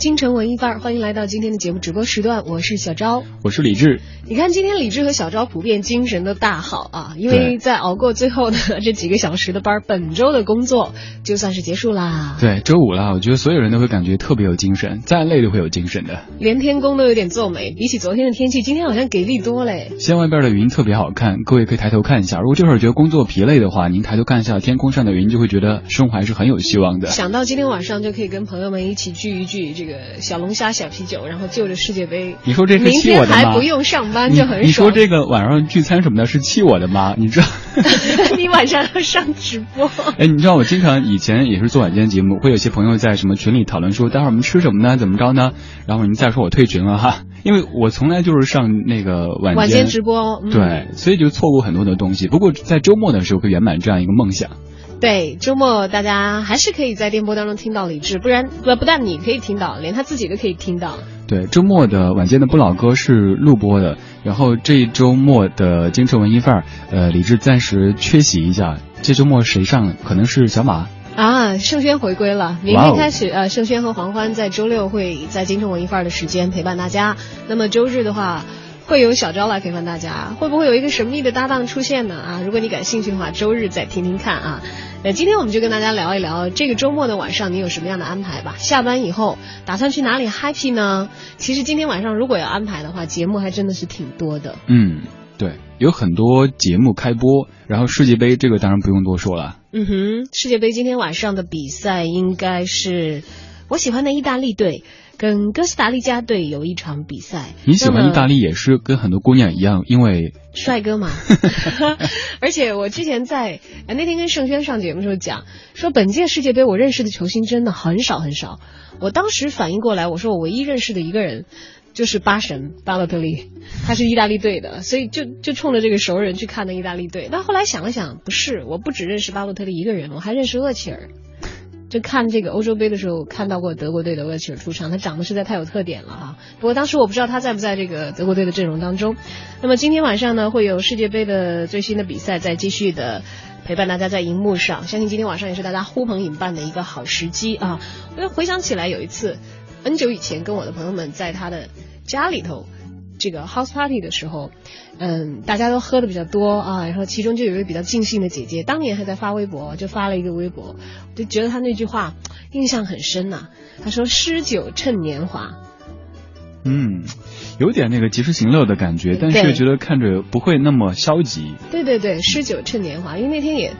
京城文艺范儿，欢迎来到今天的节目直播时段，我是小昭，我是李志。你看，今天李志和小昭普遍精神都大好啊，因为在熬过最后的这几个小时的班，本周的工作就算是结束啦。对，周五啦，我觉得所有人都会感觉特别有精神，再累都会有精神的。连天公都有点皱眉，比起昨天的天气，今天好像给力多嘞。现外边的云特别好看，各位可以抬头看一下。如果这会儿觉得工作疲累的话，您抬头看一下天空上的云，就会觉得生活还是很有希望的。想到今天晚上就可以跟朋友们一起聚一聚，这个小龙虾、小啤酒，然后就着世界杯。你说这是气我的吗？明天还不用上班就很爽。你说这个晚上聚餐什么的，是气我的吗？你知道？你晚上要上直播？哎，你知道我经常以前也是做晚间节目，会有些朋友在什么群里讨论说，待会儿我们吃什么呢？怎么着呢？然后您再说我退群了哈，因为我从来就是上那个晚晚间直播，对，所以就错过很多的东西。不过在周末的时候，可以圆满这样一个梦想。对，周末大家还是可以在电波当中听到李志，不然不不但你可以听到，连他自己都可以听到。对，周末的晚间的不老歌是录播的，然后这周末的京城文艺范儿，呃，李志暂时缺席一下。这周末谁上？可能是小马啊，盛轩回归了，明天开始，呃，盛轩和黄欢在周六会在京城文艺范儿的时间陪伴大家。那么周日的话。会有小昭来陪伴大家，会不会有一个神秘的搭档出现呢？啊，如果你感兴趣的话，周日再听听看啊。那今天我们就跟大家聊一聊这个周末的晚上你有什么样的安排吧。下班以后打算去哪里 happy 呢？其实今天晚上如果要安排的话，节目还真的是挺多的。嗯，对，有很多节目开播，然后世界杯这个当然不用多说了。嗯哼，世界杯今天晚上的比赛应该是我喜欢的意大利队。跟哥斯达黎加队有一场比赛，你喜欢意大利也是跟很多姑娘一样，因为帅哥嘛。而且我之前在那天跟盛轩上节目的时候讲，说本届世界杯我认识的球星真的很少很少。我当时反应过来，我说我唯一认识的一个人就是巴神巴洛特利，他是意大利队的，所以就就冲着这个熟人去看的意大利队。但后来想了想，不是，我不只认识巴洛特利一个人，我还认识厄齐尔。就看这个欧洲杯的时候，看到过德国队的厄齐尔出场，他长得实在太有特点了哈。不过当时我不知道他在不在这个德国队的阵容当中。那么今天晚上呢，会有世界杯的最新的比赛在继续的陪伴大家在荧幕上。相信今天晚上也是大家呼朋引伴的一个好时机啊。我又回想起来有一次很久以前跟我的朋友们在他的家里头。这个 house party 的时候，嗯，大家都喝的比较多啊，然后其中就有一位比较尽兴的姐姐，当年还在发微博，就发了一个微博，就觉得她那句话印象很深呐。她说：“诗酒趁年华。”嗯，有点那个及时行乐的感觉，但是觉得看着不会那么消极。对对对，诗酒趁年华，因为那天也。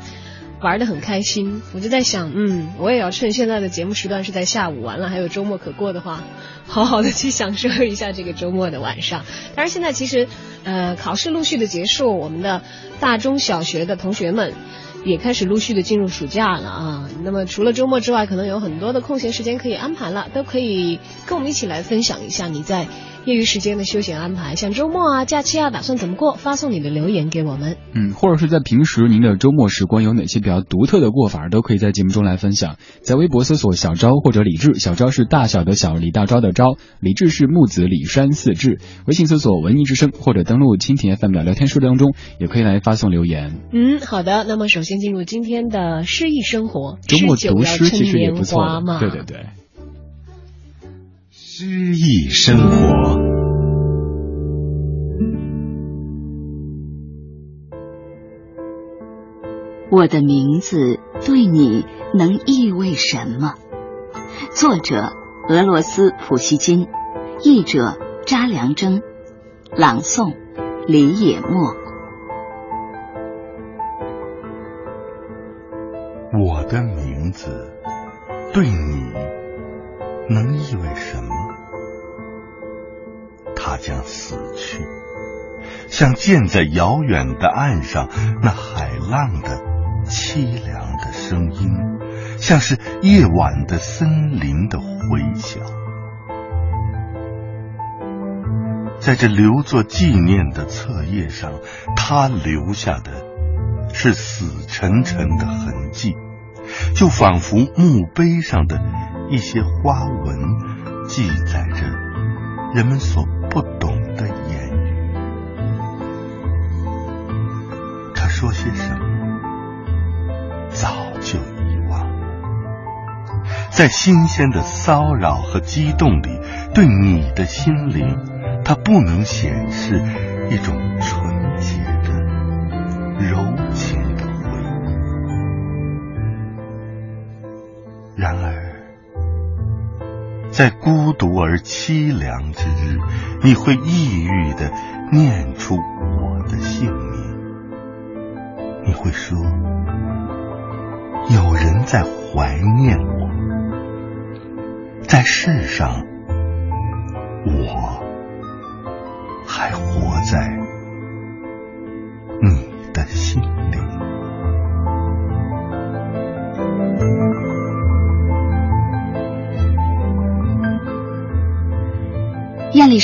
玩的很开心，我就在想，嗯，我也要趁现在的节目时段是在下午，完了还有周末可过的话，好好的去享受一下这个周末的晚上。但是现在其实，呃，考试陆续的结束，我们的大中小学的同学们也开始陆续的进入暑假了啊。那么除了周末之外，可能有很多的空闲时间可以安排了，都可以跟我们一起来分享一下你在。业余时间的休闲安排，像周末啊、假期啊，打算怎么过？发送你的留言给我们。嗯，或者是在平时您的周末时光有哪些比较独特的过法，都可以在节目中来分享。在微博搜索小昭或者李志，小昭是大小的小，李大钊的昭，李志是木子李山四志。微信搜索文艺之声或者登录蜻蜓 FM 的聊天室当中，也可以来发送留言。嗯，好的。那么首先进入今天的诗意生活，周末读诗其实也不错嘛。对对对。诗意生活，我的名字对你能意味什么？作者：俄罗斯普希金，译者：查良铮，朗诵：李野墨。我的名字对你能意味什么？他将死去，像建在遥远的岸上那海浪的凄凉的声音，像是夜晚的森林的回响。在这留作纪念的册页上，他留下的是死沉沉的痕迹，就仿佛墓碑上的一些花纹，记载着人们所不懂的言语。他说些什么，早就遗忘。在新鲜的骚扰和激动里，对你的心灵。它不能显示一种纯在孤独而凄凉之日，你会抑郁的念出我的姓名。你会说，有人在怀念我，在世上，我。还活在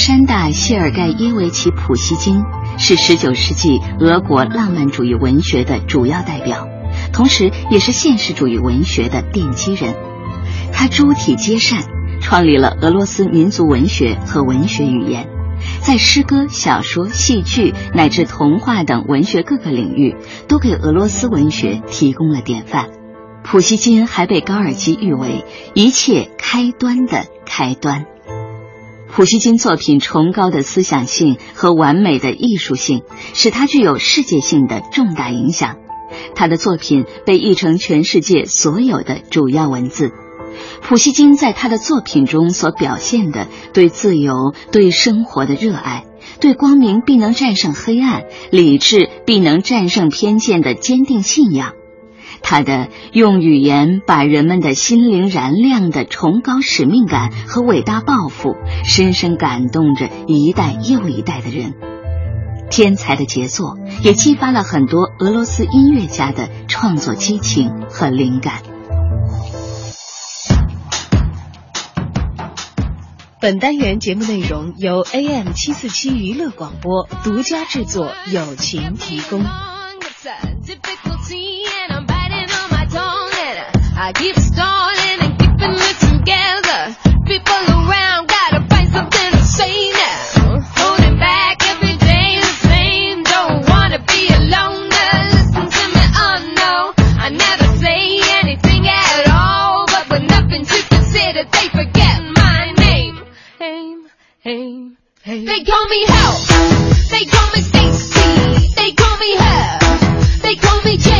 山大·谢尔盖耶维奇·普希金是19世纪俄国浪漫主义文学的主要代表，同时也是现实主义文学的奠基人。他诸体皆善，创立了俄罗斯民族文学和文学语言。在诗歌、小说、戏剧乃至童话等文学各个领域，都给俄罗斯文学提供了典范。普希金还被高尔基誉为一切开端的开端。普希金作品崇高的思想性和完美的艺术性，使他具有世界性的重大影响。他的作品被译成全世界所有的主要文字。普希金在他的作品中所表现的对自由、对生活的热爱，对光明必能战胜黑暗、理智必能战胜偏见的坚定信仰，他的用语言把人们的心灵燃亮的崇高使命感和伟大抱负，深深感动着一代又一代的人。天才的杰作也激发了很多俄罗斯音乐家的创作激情和灵感。本单元节目内容由 AM 七四七娱乐广播独家制作，友情提供。I keep stalling and keeping it together. People around gotta find something to say now. Holding back every day the same. Don't wanna be alone. Listen to me, oh no. I never say anything at all, but with nothing to consider, they forget my name. Aim, aim, aim. They call me help. They call me Stacy. They call me her. They call me.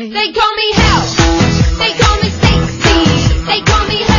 They call me hell. They call me Stacy. They call me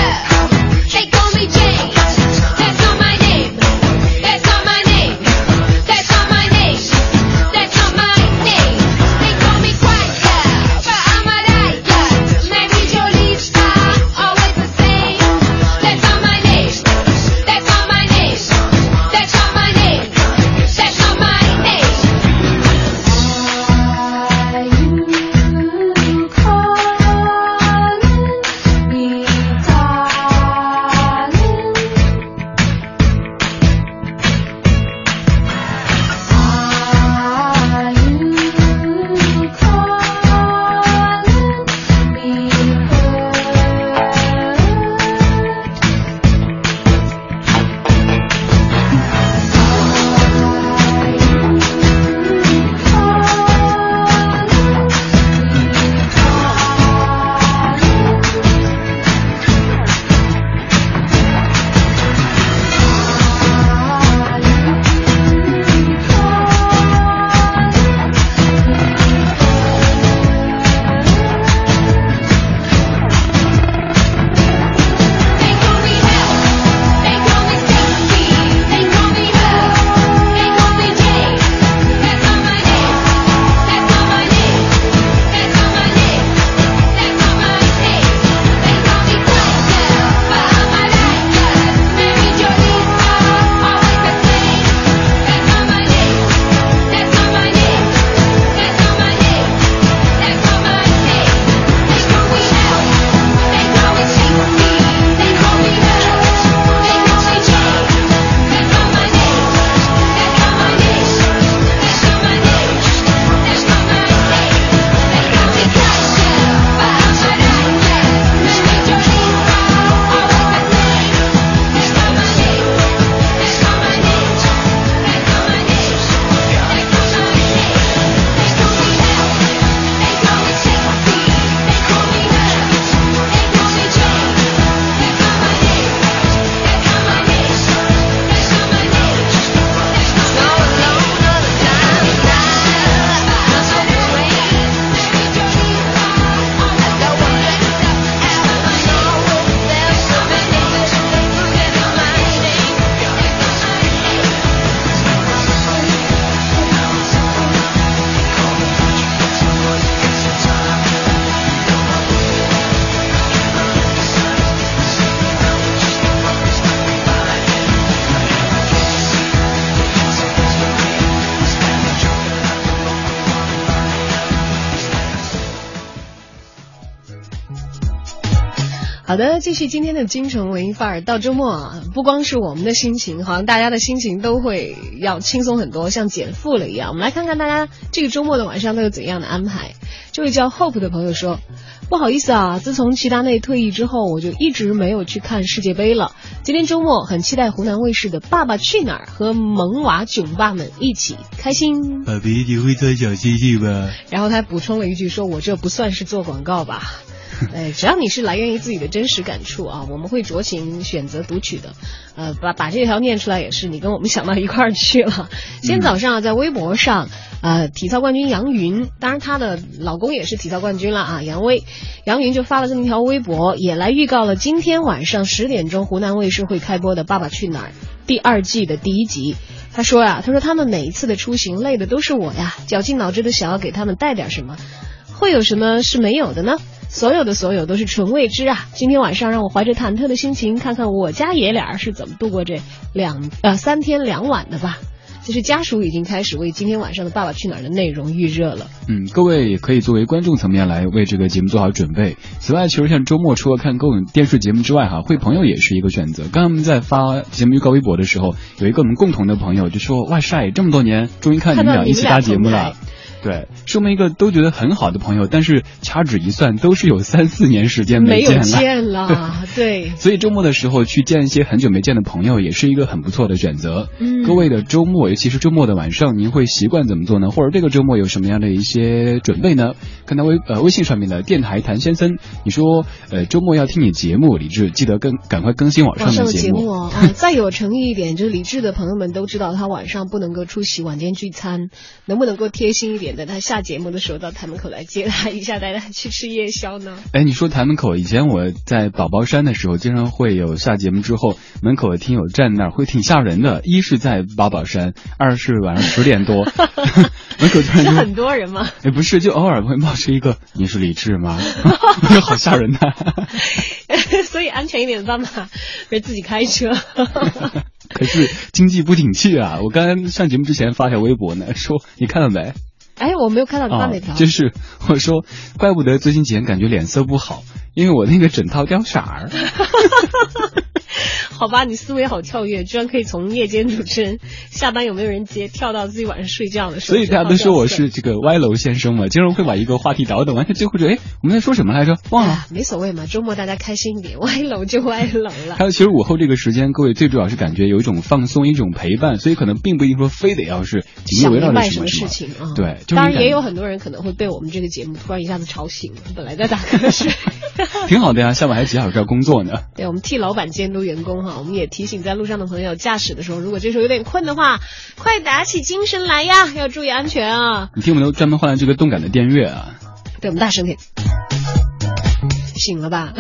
好的，继续今天的京城文艺范儿。到周末啊，不光是我们的心情，好像大家的心情都会要轻松很多，像减负了一样。我们来看看大家这个周末的晚上都有怎样的安排。这位叫 Hope 的朋友说：“不好意思啊，自从齐达内退役之后，我就一直没有去看世界杯了。今天周末很期待湖南卫视的《爸爸去哪儿》和萌娃囧爸们一起开心。爸比，你会穿小星星吧？然后他补充了一句说：“我这不算是做广告吧？” 哎，只要你是来源于自己的真实感触啊，我们会酌情选择读取的。呃，把把这条念出来也是你跟我们想到一块儿去了。今天早上啊，在微博上，呃，体操冠军杨云，当然她的老公也是体操冠军了啊，杨威，杨云就发了这么一条微博，也来预告了今天晚上十点钟湖南卫视会开播的《爸爸去哪儿》第二季的第一集。他说呀，他说他们每一次的出行累的都是我呀，绞尽脑汁的想要给他们带点什么，会有什么是没有的呢？所有的所有都是纯未知啊！今天晚上让我怀着忐忑的心情，看看我家爷俩是怎么度过这两呃三天两晚的吧。就是家属已经开始为今天晚上的《爸爸去哪儿》的内容预热了。嗯，各位也可以作为观众层面来为这个节目做好准备。此外，其实像周末除了看各种电视节目之外，哈，会朋友也是一个选择。刚刚我们在发节目预告微博的时候，有一个我们共同的朋友就说：“哇塞，这么多年，终于看你们俩一起搭节目了。”对，是我们一个都觉得很好的朋友，但是掐指一算，都是有三四年时间没有见了。见了，对。所以周末的时候去见一些很久没见的朋友，也是一个很不错的选择。嗯各位的周末，尤其是周末的晚上，您会习惯怎么做呢？或者这个周末有什么样的一些准备呢？看到微呃微信上面的电台谭先生，你说呃周末要听你节目，李志记得更赶快更新网上的的节目哦，啊，再有诚意一点，就是李志的朋友们都知道，他晚上不能够出席晚间聚餐，能不能够贴心一点的，他下节目的时候到台门口来接他一下，带他去吃夜宵呢？哎，你说台门口，以前我在宝宝山的时候，经常会有下节目之后，门口的听友站那儿，会挺吓人的。一是在八宝山，二是晚上十点多，门口突然就，是很多人吗？哎，不是，就偶尔会冒出一个，你是李志吗？好吓人呐、所以安全一点的办法是自己开车。可是经济不景气啊！我刚刚上节目之前发条微博呢，说你看到没？哎，我没有看到你发啊哪条？，就是我说，怪不得最近几天感觉脸色不好，因为我那个枕套掉色儿。好吧，你思维好跳跃，居然可以从夜间主持人下班有没有人接，跳到自己晚上睡觉的时候。所以大家都说我是这个歪楼先生嘛，经常会把一个话题倒腾完，最后就，哎，我们在说什么来着？忘了。啊，没所谓嘛，周末大家开心一点，歪楼就歪楼了还。有，其实午后这个时间，各位最主要是感觉有一种放松，一种陪伴，所以可能并不一定说非得要是紧密围绕着什什么。事情啊？对就是当然也有很多人可能会被我们这个节目突然一下子吵醒了，本来在打瞌睡。挺好的呀，下午还有几小时要工作呢。对，我们替老板监督员工哈，我们也提醒在路上的朋友，驾驶的时候如果这时候有点困的话，快打起精神来呀，要注意安全啊！你听我们都专门换了这个动感的电乐啊，对，我们大声点。醒了吧？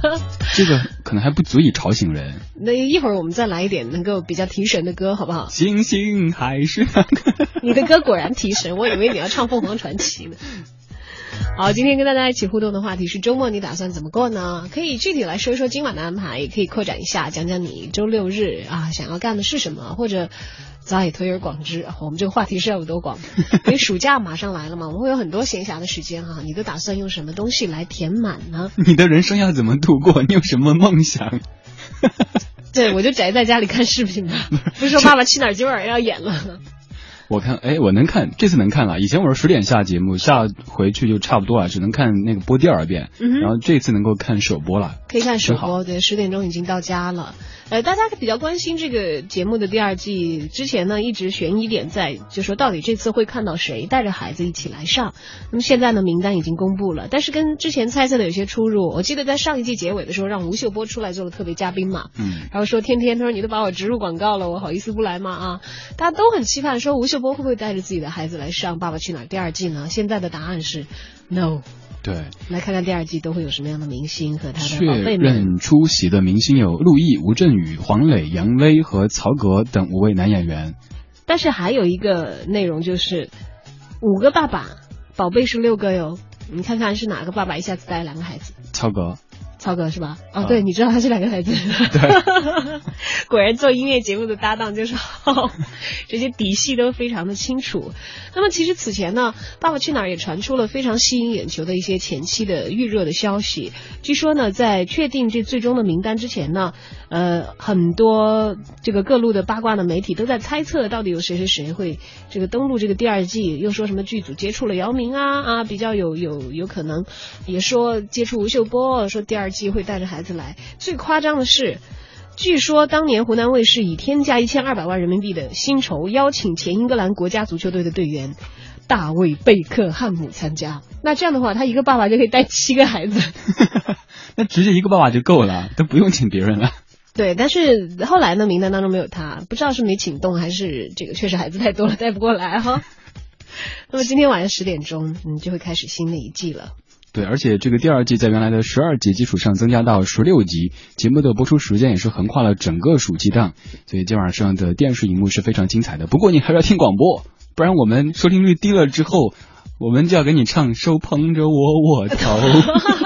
这个可能还不足以吵醒人。那一会儿我们再来一点能够比较提神的歌，好不好？星星还是那个。你的歌果然提神，我以为你要唱凤凰传奇呢。好，今天跟大家一起互动的话题是周末你打算怎么过呢？可以具体来说一说今晚的安排，也可以扩展一下，讲讲你周六日啊想要干的是什么，或者早已推而广之。啊我们这个话题是要有多广？因为暑假马上来了嘛，我们会有很多闲暇的时间哈、你都打算用什么东西来填满呢？你的人生要怎么度过？你有什么梦想？对，我就宅在家里看视频吧。不是说《爸爸去哪儿》今晚上要演了。我看，哎，我能看，这次能看了。以前我是十点下节目，下回去就差不多了，只能看那个播第二遍。嗯然后这次能够看首播了。可以看首播，对，十点钟已经到家了。呃，大家比较关心这个节目的第二季，之前呢一直悬疑点在，就说到底这次会看到谁带着孩子一起来上。那么现在呢，名单已经公布了，但是跟之前猜测的有些出入。我记得在上一季结尾的时候，让吴秀波出来做了特别嘉宾嘛，嗯，然后说天天，他说你都把我植入广告了，我好意思不来吗？啊，大家都很期盼说吴秀波会不会带着自己的孩子来上《爸爸去哪儿》第二季呢？现在的答案是 no。对。来看看第二季都会有什么样的明星和他的确宝贝们。认出席的明星有陆毅、吴镇宇、黄磊、杨威和曹格等五位男演员。但是还有一个内容就是，五个爸爸，宝贝是六个哟。你看看是哪个爸爸一下子带两个孩子？曹格，曹哥是吧？哦，啊对，你知道他是两个孩子。对，果然做音乐节目的搭档就是好，这些底细都非常的清楚。那么其实此前呢，《爸爸去哪儿》也传出了非常吸引眼球的一些前期的预热的消息。据说呢，在确定这最终的名单之前呢，呃，很多这个各路的八卦的媒体都在猜测到底有谁谁谁会这个登陆这个第二季，又说什么剧组接触了姚明啊啊，比较有有有可能，也说接触吴秀波，说第二季会带着孩子来。最夸张的是。据说当年湖南卫视以天价一千二百万人民币的薪酬邀请前英格兰国家足球队的队员大卫贝克汉姆参加。那这样的话，他一个爸爸就可以带七个孩子。那直接一个爸爸就够了，都不用请别人了。对，但是后来呢，名单当中没有他，不知道是没请动还是这个确实孩子太多了带不过来哈。那么今天晚上十点钟，嗯，就会开始新的一季了。对，而且这个第二季在原来的十二集基础上增加到十六集，节目的播出时间也是横跨了整个暑期档，所以今晚上的电视荧幕是非常精彩的。不过你还是要听广播，不然我们收听率低了之后，我们就要给你唱《手捧着我我头》。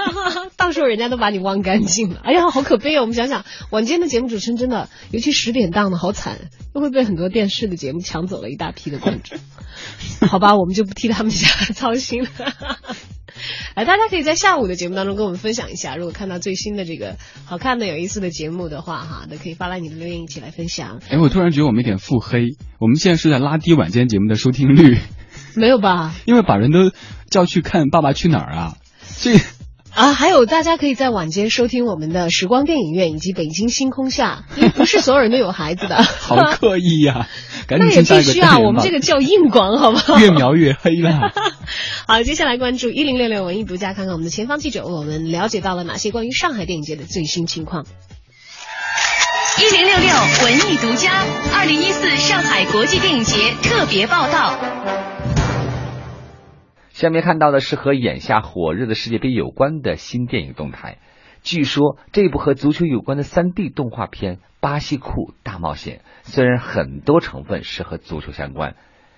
人家都把你忘干净了。哎呀，好可悲哦！我们想想，晚间的节目主持人真的，尤其十点档的好惨，又会被很多电视的节目抢走了一大批的观众。好吧，我们就不替他们家 操心了。哎，大家可以在下午的节目当中跟我们分享一下，如果看到最新的这个好看的、有意思的节目的话，哈，都可以发来你的留言一起来分享。哎，我突然觉得我们有点腹黑，我们现在是在拉低晚间节目的收听率，没有吧？因为把人都叫去看《爸爸去哪儿》啊，这啊，还有大家可以在晚间收听我们的时光电影院以及北京星空下，因为不是所有人都有孩子的。好刻意呀、赶那也必须啊，我们这个叫硬广，好不好？越描越黑了。好，接下来关注一零六六文艺独家，看看我们的前方记者为我们了解到了哪些关于上海电影节的最新情况。一零六六文艺独家，二零一四上海国际电影节特别报道。下面看到的是和眼下火热的世界杯有关的新电影动态。据说这部和足球有关的 3D 动画片《巴西库大冒险》，虽然很多成分是和足球相关，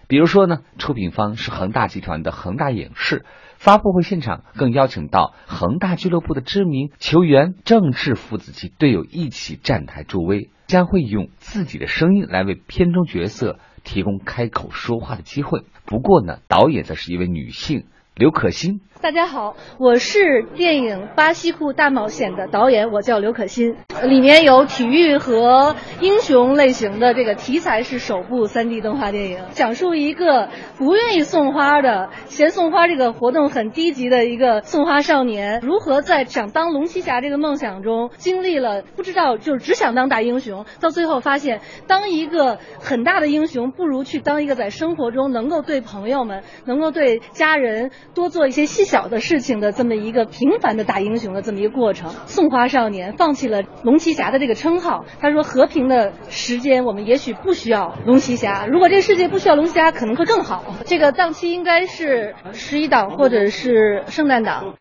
比如说呢，出品方是恒大集团的恒大影视，发布会现场更邀请到恒大俱乐部的知名球员郑智父子及队友一起站台助威，将会用自己的声音来为片中角色提供开口说话的机会。不过呢，导演则是一位女性刘可欣。大家好，我是电影《巴西库大冒险》的导演，我叫刘可欣。里面有体育和英雄类型的这个题材是首部 3D 动画电影，讲述一个不愿意送花的、嫌送花这个活动很低级的一个送花少年，如何在想当龙骑侠这个梦想中，经历了不知道就是只想当大英雄，到最后发现当一个很大的英雄，不如去当一个在生活中能够对朋友们、能够对家人多做一些细小的事情的这么一个平凡的大英雄的这么一个过程。送花少年放弃了龙骑侠的这个称号，他说和平的时间我们也许不需要龙骑侠，如果这个世界不需要龙骑侠，可能会更好。这个档期应该是十一档或者是圣诞档。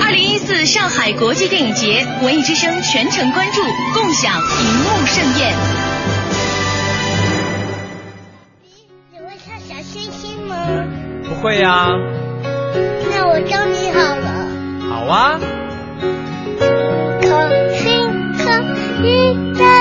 二零一四上海国际电影节，文艺之声全程关注，共享荧幕盛宴。你会唱小星星吗？不会呀、那我教你好了。好啊。可星可一的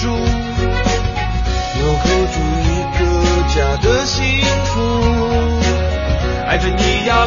的情书，守候住一个家的幸福，爱着你呀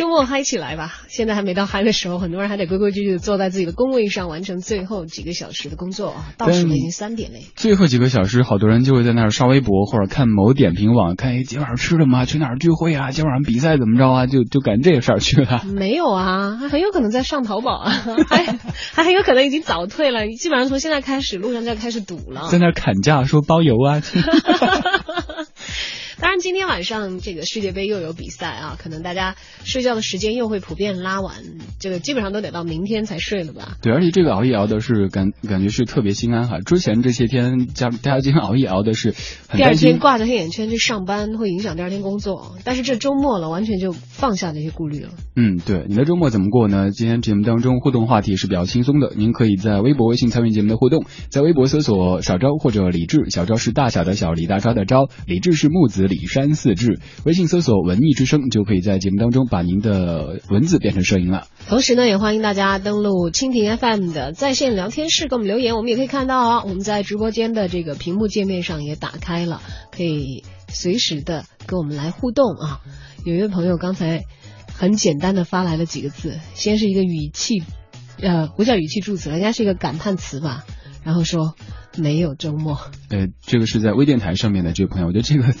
周末嗨起来吧！现在还没到嗨的时候，很多人还得规规矩矩的坐在自己的工位上，完成最后几个小时的工作啊。倒数了已经三点嘞。最后几个小时，好多人就会在那儿刷微博或者看某点评网，看哎，今晚上吃了吗？去哪儿聚会啊？今晚上比赛怎么着啊？就就干这个事儿去了。没有啊，还很有可能在上淘宝啊，还还很有可能已经早退了。基本上从现在开始，路上就要开始堵了。在那儿砍价说包邮啊。当然，今天晚上这个世界杯又有比赛啊，可能大家睡觉的时间又会普遍拉晚，这个基本上都得到明天才睡了吧？对，而且这个熬夜熬的是感感觉是特别心安哈。之前这些天家大家经常熬夜熬的是第二天挂着黑眼圈去上班，会影响第二天工作。但是这周末了，完全就放下这些顾虑了。嗯，对，你的周末怎么过呢？今天节目当中互动话题是比较轻松的，您可以在微博、微信参与节目的互动，在微博搜索小昭或者李志，小昭是大小的小，李大钊的昭，李志是木子李山四志，微信搜索文艺之声就可以在节目当中把您的文字变成声音了。同时呢，也欢迎大家登录蜻蜓 FM 的在线聊天室给我们留言，我们也可以看到啊，我们在直播间的这个屏幕界面上也打开了，可以随时的跟我们来互动啊。有一位朋友刚才很简单的发来了几个字，先是一个语气，呃，不叫语气助词，人家是一个感叹词吧，然后说没有周末。呃，这个是在微电台上面的这位朋友，我觉得这个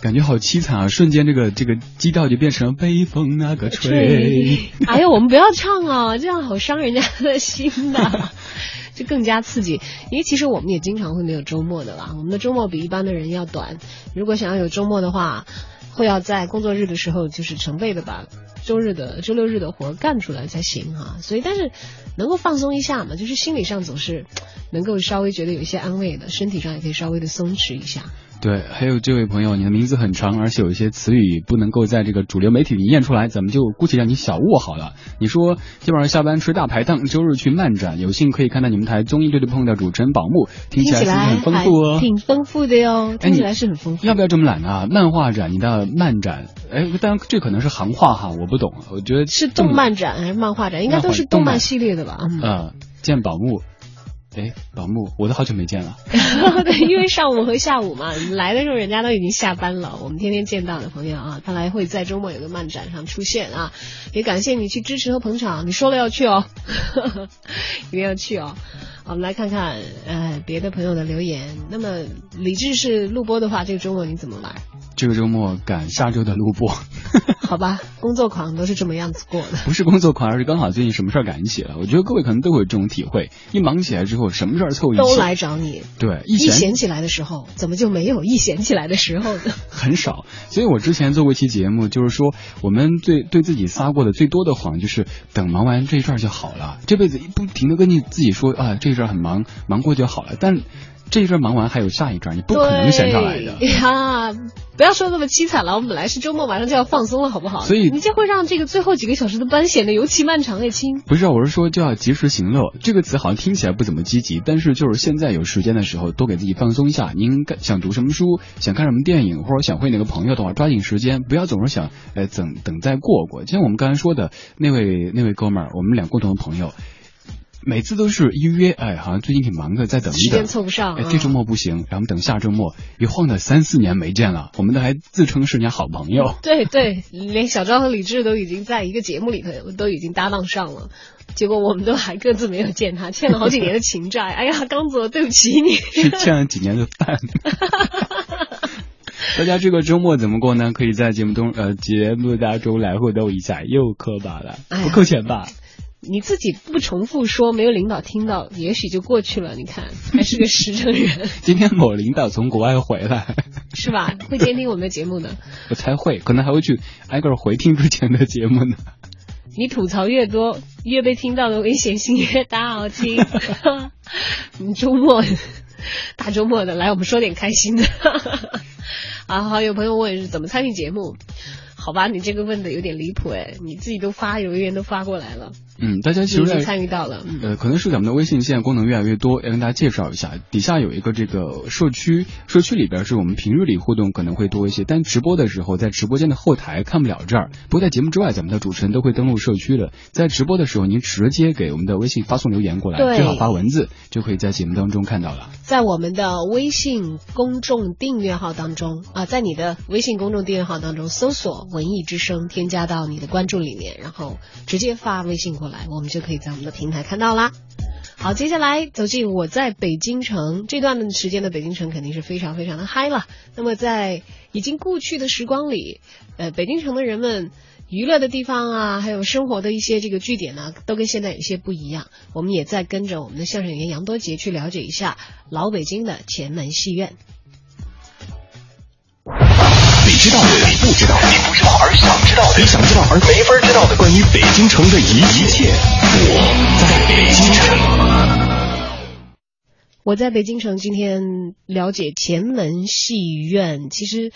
感觉好凄惨啊！瞬间这个这个基调就变成了北风那个吹。哎呀，我们不要唱啊，这样好伤人家的心呐。就更加刺激，因为其实我们也经常会没有周末的啦。我们的周末比一般的人要短。如果想要有周末的话，会要在工作日的时候就是成倍的把周日的、周六日的活干出来才行哈、所以，但是能够放松一下嘛，就是心理上总是能够稍微觉得有一些安慰的，身体上也可以稍微的松弛一下。对，还有这位朋友，你的名字很长，而且有一些词语不能够在这个主流媒体里念出来，咱们就姑且叫你小沃好了。你说今晚上下班吃大排档，周日去漫展，有幸可以看到你们台综艺对对碰的主持人宝木，听起来是很丰富哦。挺丰富的哟，听起来是很丰富。要不要这么懒啊？漫画展，你的漫展，哎，当然这可能是行话哈，我不懂，我觉得是动漫展还是漫画展？应该都是动漫系列的吧？嗯，呃，见宝木，哎，宝木，我都好久没见了。对，因为上午和下午嘛，来的时候人家都已经下班了。我们天天见到的朋友啊，看来会在周末有个漫展上出现啊，也感谢你去支持和捧场。你说了要去哦，一定要去哦。好，我们来看看呃别的朋友的留言。那么李志是录播的话，这个周末你怎么玩？这个周末赶下周的录播，好吧，工作狂都是这么样子过的。不是工作狂，而是刚好最近什么事儿赶起了。我觉得各位可能都会有这种体会，一忙起来之后，什么事儿凑一起，都来找你。对，一闲闲起来的时候，怎么就没有一闲起来的时候呢？很少。所以我之前做过一期节目，就是说我们对对自己撒过的最多的谎，就是等忙完这一阵就好了。这辈子不停的跟你自己说啊，这一阵很忙，忙过就好了。但这一阵忙完还有下一阵，你不可能闲下来的。对 呀，不要说那么凄惨了，我们本来是周末马上就要放松了，好不好？所以你这会让这个最后几个小时的班显得尤其漫长。哎，亲，不是，我是说就要及时行乐。这个词好像听起来不怎么积极，但是就是现在有时间的时候，多给自己放松一下。您想读什么书，想看什么电影，或者想会哪个朋友的话，抓紧时间，不要总是想，呃，等等再过过。就像我们刚才说的那位那位哥们儿，我们俩共同的朋友。每次都是一约，哎，好像最近挺忙的，再等一等，时间凑不上哎，啊这周末不行，然后等下周末，一晃的三四年没见了，我们都还自称是人家好朋友。对对，连小昭和李志都已经在一个节目里头都已经搭档上了，结果我们都还各自没有见他，欠了好几年的情债。哎呀，刚走，对不起你。是欠了几年的饭。大家这个周末怎么过呢？可以在节目中呃节目当中来互动一下，又磕巴了，不扣钱吧？你自己不重复说，没有领导听到，也许就过去了。你看，还是个实诚人，今天某领导从国外回来，是吧？会监听我们的节目的。我才会，可能还会去挨个回听之前的节目呢。你吐槽越多，越被听到的危险性越大，好听。你周末大周末的，来我们说点开心的。啊，好，有朋友问是怎么参与节目？好吧，你这个问的有点离谱哎，你自己都发留言都发过来了，嗯，大家其实在参与到了。嗯呃，可能是咱们的微信现在功能越来越多，要跟大家介绍一下。底下有一个这个社区，社区里边是我们平日里互动可能会多一些，但直播的时候在直播间的后台看不了这儿。不过在节目之外，咱们的主持人都会登录社区的。在直播的时候，您直接给我们的微信发送留言过来，最好发文字，就可以在节目当中看到了。在我们的微信公众订阅号当中啊，在你的微信公众订阅号当中搜索“文艺之声”，添加到你的关注里面，然后直接发微信过来，来我们就可以在我们的平台看到啦。好，接下来走进我在北京城这段时间的北京城肯定是非常非常的嗨了。那么在已经故去的时光里，呃，北京城的人们娱乐的地方啊，还有生活的一些这个据点呢，都跟现在有些不一样。我们也在跟着我们的相声演员杨多杰去了解一下老北京的前门戏院。你知道的，你不知道的，你不知道而想知道的，你想知道而没法知道的，关于北京城的一切，我在北京城。我在北京城今天了解前门戏院，其实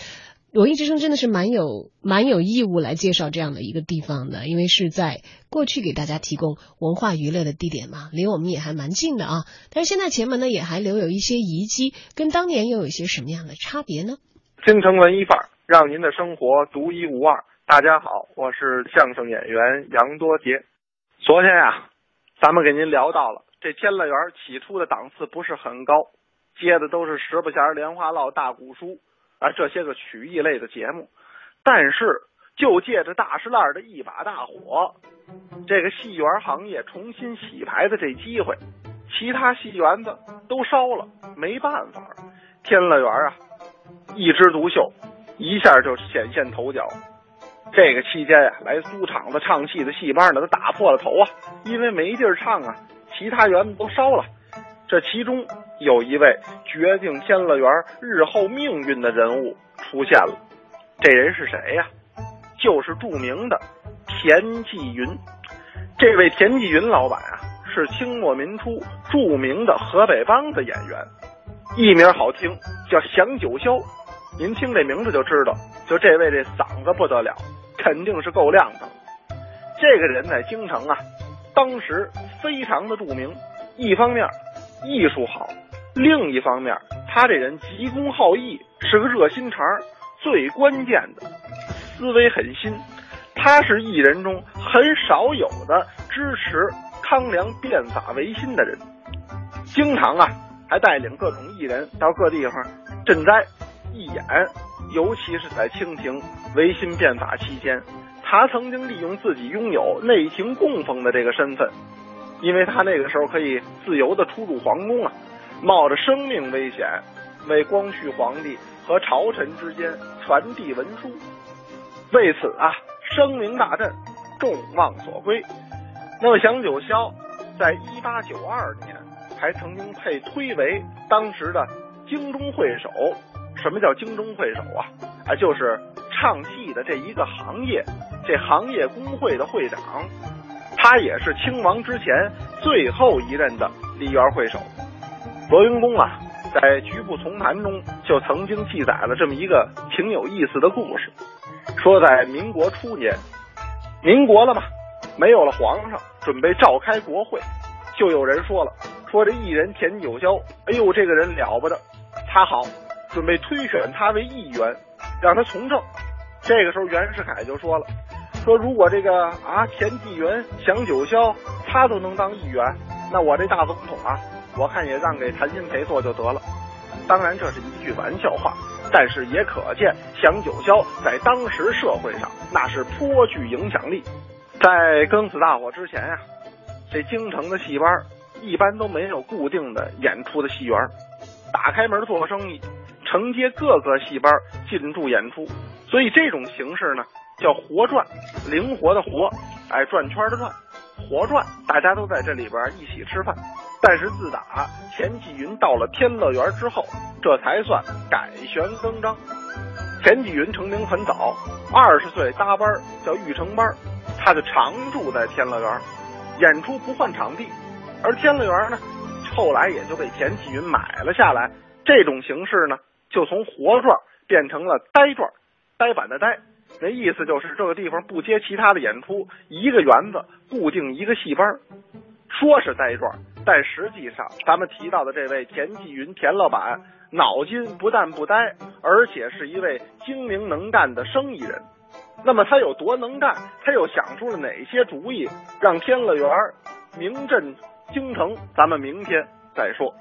文艺之声真的是蛮有蛮有义务来介绍这样的一个地方的，因为是在过去给大家提供文化娱乐的地点嘛，离我们也还蛮近的啊。但是现在前门呢也还留有一些遗迹，跟当年又有一些什么样的差别呢？京城文艺范儿，让您的生活独一无二。大家好，我是相声演员杨多杰。昨天呀、咱们给您聊到了这天乐园起初的档次不是很高，接的都是十不弦、莲花落、大鼓书啊这些个曲艺类的节目。但是就借着大石烂的一把大火，这个戏园行业重新洗牌的这机会，其他戏园子都烧了，没办法，天乐园啊一枝独秀，一下就显现头角。这个期间呀、来租场子唱戏的戏班呢，都打破了头啊，因为没地儿唱啊，其他园子都烧了。这其中有一位决定天乐园日后命运的人物出现了，这人是谁呀、就是著名的田纪云。这位田纪云老板啊，是清末民初著名的河北梆子演员，艺名好听，叫祥九霄。您听这名字就知道，就这位这嗓子不得了，肯定是够亮的。这个人在京城啊，当时非常的著名。一方面艺术好，另一方面他这人急公好义，是个热心肠。最关键的，思维很新。他是艺人中很少有的支持康梁变法维新的人，经常啊还带领各种艺人到各地方赈灾一眼，尤其是在清廷维新变法期间，他曾经利用自己拥有内廷供奉的这个身份，因为他那个时候可以自由的出入皇宫啊，冒着生命危险为光绪皇帝和朝臣之间传递文书，为此啊声名大振，众望所归。那么祥九霄在一八九二年还曾经被推为当时的京中会首。什么叫京中会首啊？啊，就是唱戏的这一个行业，这行业工会的会长，他也是清王之前最后一任的梨园会首。罗云公啊，在《局部丛谈》中就曾经记载了这么一个挺有意思的故事，说在民国初年，民国了嘛，没有了皇上，准备召开国会，就有人说了，说这艺人田九霄，哎呦，这个人了不得，他好，准备推选他为议员，让他从政。这个时候，袁世凯就说了，说如果这个啊田纪云、祥九霄他都能当议员，那我这大总统啊，我看也让给谭鑫培做就得了。当然这是一句玩笑话，但是也可见祥九霄在当时社会上那是颇具影响力。在庚子大火之前呀、这京城的戏班一般都没有固定的演出的戏园，打开门做生意，承接各个戏班进驻演出，所以这种形式呢叫活转，灵活的活，哎，转圈的转，活转，大家都在这里边一起吃饭。但是自打田纪云到了天乐园之后，这才算改弦更张。田纪云成名很早，二十岁搭班叫玉成班，他就常住在天乐园，演出不换场地。而天乐园呢，后来也就被田纪云买了下来。这种形式呢，就从活转变成了呆转，呆板的呆，那意思就是这个地方不接其他的演出，一个园子固定一个戏班。说是呆转，但实际上咱们提到的这位田纪云田老板，脑筋不但不呆，而且是一位精明能干的生意人。那么他有多能干？他又想出了哪些主意，让天乐园名震京城？咱们明天再说。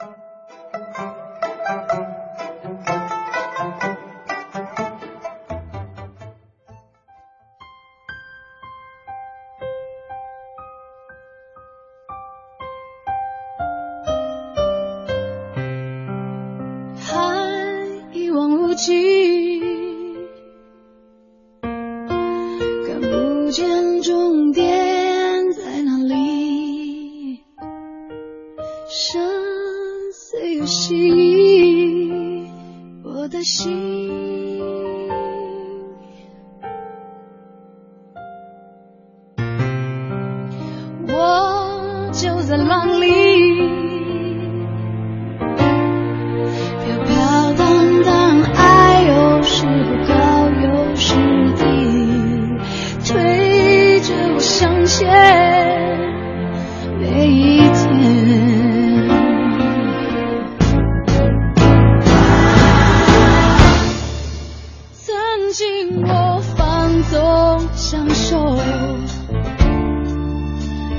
紧握放纵享受，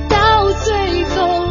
到最后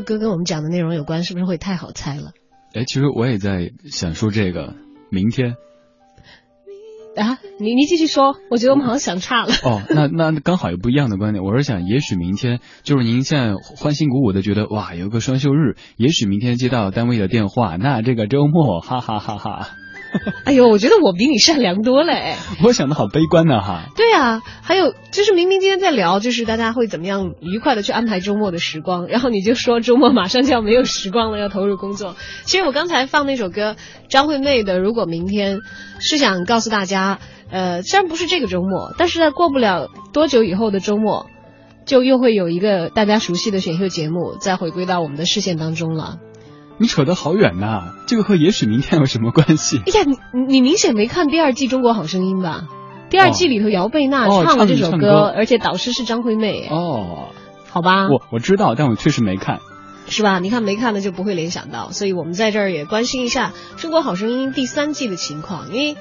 个歌跟我们讲的内容有关，是不是会太好猜了？哎，其实我也在想说这个明天。啊，你你继续说，我觉得我们好像想差了。哦，那那刚好有不一样的观点。我是想，也许明天就是您现在欢欣鼓舞的觉得哇，有个双休日，也许明天接到单位的电话，那这个周末，哈哈哈哈。哎呦，我觉得我比你善良多了哎。我想的好悲观呢哈。对啊，还有就是明明今天在聊，就是大家会怎么样愉快的去安排周末的时光，然后你就说周末马上就要没有时光了，要投入工作。其实我刚才放那首歌，张惠妹的《如果明天》，是想告诉大家，呃，虽然不是这个周末，但是在过不了多久以后的周末，就又会有一个大家熟悉的选秀节目再回归到我们的视线当中了。你扯得好远呐，这个和也许明天有什么关系？哎呀，你你明显没看第二季《中国好声音》吧？第二季里头姚贝娜哦唱了这首唱歌而且导师是张惠妹。哦，好吧，我我知道，但我确实没看。是吧？你看没看的就不会联想到，所以我们在这儿也关心一下《中国好声音》第三季的情况，因为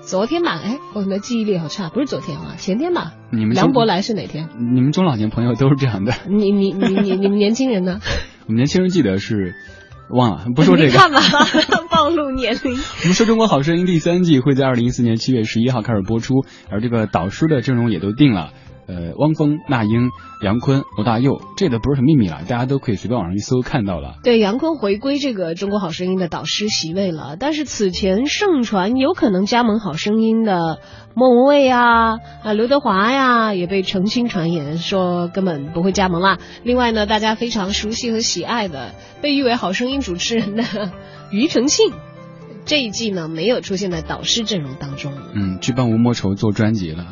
昨天吧，哎，我的记忆力好差，不是昨天啊，前天吧。你们中梁博来是哪天？你们中老年朋友都是这样的，你你你你你们年轻人呢？我们年轻人记得是忘了，不说这个。你看吧，暴露年龄。我们说《中国好声音》第三季会在二零一四年七月十一号开始播出，而这个导师的阵容也都定了。呃，汪峰、那英、杨坤、罗大佑，这个不是什么秘密了，大家都可以随便网上一搜看到了。对，杨坤回归这个《中国好声音》的导师席位了，但是此前盛传有可能加盟《好声音》的莫文蔚啊、啊刘德华呀，也被澄清传言说根本不会加盟啦。另外呢，大家非常熟悉和喜爱的，被誉为《好声音》主持人的庾澄庆，这一季呢没有出现在导师阵容当中。嗯，去帮吴莫愁做专辑了，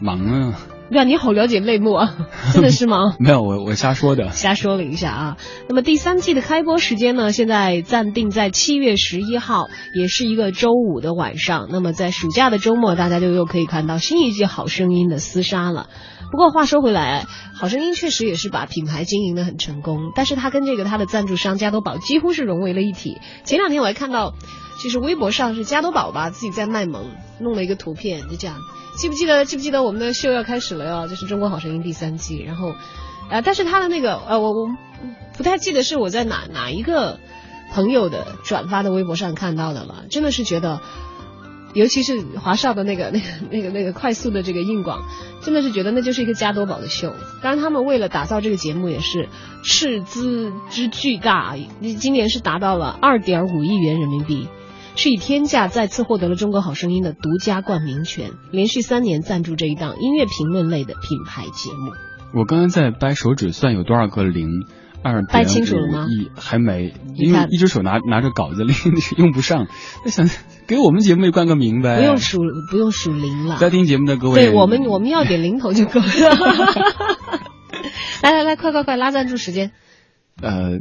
忙啊！哇，你好了解类目啊，真的是吗？没有，我我瞎说的。瞎说了一下啊。那么第三季的开播时间呢，现在暂定在七月十一号，也是一个周五的晚上。那么在暑假的周末，大家就又可以看到新一季《好声音》的厮杀了。不过话说回来，《好声音》确实也是把品牌经营的很成功，但是它跟这个它的赞助商加多宝几乎是融为了一体。前两天我还看到，就是微博上是加多宝吧自己在卖萌，弄了一个图片，就这样。记不记得？记不记得我们的秀要开始了哟？就是《中国好声音》第三季，然后，呃，但是他的那个呃，我我不太记得是我在哪哪一个朋友的转发的微博上看到的了，真的是觉得，尤其是华少的那个那个那个那个快速的这个硬广，真的是觉得那就是一个加多宝的秀。当然，他们为了打造这个节目也是斥资之巨大，今年是达到了二点五亿元人民币。是以天价再次获得了《中国好声音》的独家冠名权，连续三年赞助这一档音乐评论类的品牌节目。我刚刚在掰手指算有多少个零，二掰清楚了吗一还没，因为一只手拿拿着稿子，另 用不上。那想给我们节目也冠个名呗。不用数，不用数零了。在听节目的各位，对我们我们要点零头就够了。来来来，快快快，拉赞助时间！呃，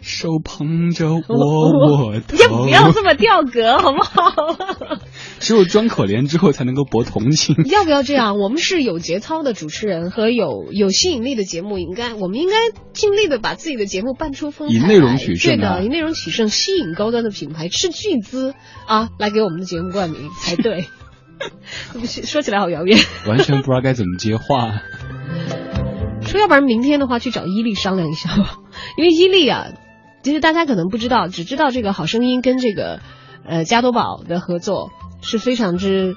手捧着我我头，要不要这么掉格好不好？只有装可怜之后才能够博同情。要不要这样？我们是有节操的主持人和有有吸引力的节目，应该我们应该尽力的把自己的节目办出风采。以内容取胜啊对的，以内容取胜，吸引高端的品牌，斥巨资啊来给我们的节目冠名才对。说起来好遥远。完全不知道该怎么接话。说要不然明天的话去找伊利商量一下吧，因为伊利啊，其实大家可能不知道，只知道这个好声音跟这个呃加多宝的合作是非常之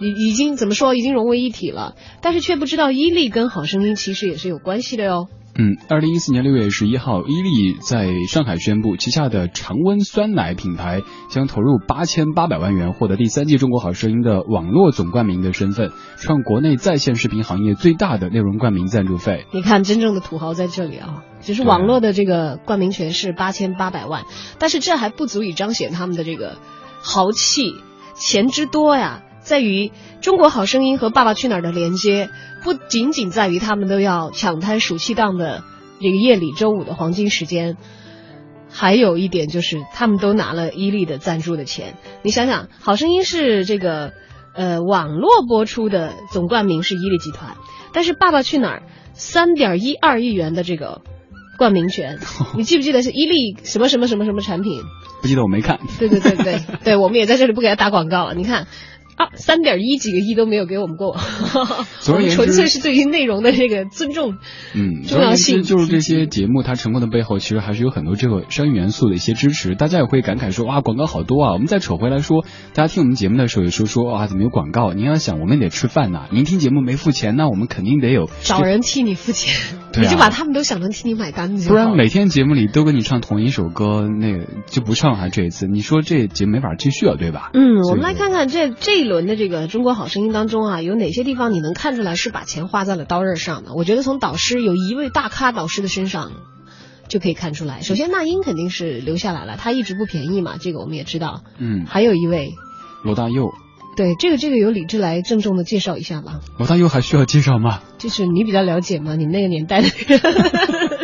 已已经怎么说已经融为一体了，但是却不知道伊利跟好声音其实也是有关系的哟。嗯，二零一四年六月十一号，伊利在上海宣布，旗下的常温酸奶品牌将投入八千八百万元，获得第三季《中国好声音》的网络总冠名的身份，创国内在线视频行业最大的内容冠名赞助费。你看，真正的土豪在这里啊，只是网络的这个冠名权是八千八百万，但是这还不足以彰显他们的这个豪气，钱之多呀。在于《中国好声音》和《爸爸去哪儿》的连接，不仅仅在于他们都要抢滩暑期档的这个夜里周五的黄金时间，还有一点就是他们都拿了伊利的赞助的钱。你想想，《好声音》是这个呃网络播出的总冠名是伊利集团，但是《爸爸去哪儿》三点一二亿元的这个冠名权，你记不记得是伊利什么什么什么什么产品？不记得我没看。对对对对对，我们也在这里不给他打广告了。你看，啊，三点一几个亿都没有给我们过，我们总而言之纯粹是对于内容的这个尊重。嗯，重要性就是这些节目它成功的背后，其实还是有很多这个商业元素的一些支持。大家也会感慨说，哇，广告好多啊！我们再扯回来说，大家听我们节目的时候也说说，哇，怎么有广告？您要想，我们得吃饭呐。您听节目没付钱，那我们肯定得有找人替你付钱，对啊你就把他们都想成替你买单不然每天节目里都跟你唱同一首歌，那个就不唱还这一次，你说这节目没法继续了，对吧？嗯，我们来看看这这一轮的这个《中国好声音》当中啊，有哪些地方你能看出来是把钱花在了刀刃上的？我觉得从导师有一位大咖导师的身上就可以看出来。首先，那英肯定是留下来了，他一直不便宜嘛，这个我们也知道。嗯，还有一位，罗大佑，对这个这个由李志来郑重的介绍一下吧。罗大佑还需要介绍吗？就是你比较了解吗，你那个年代的人，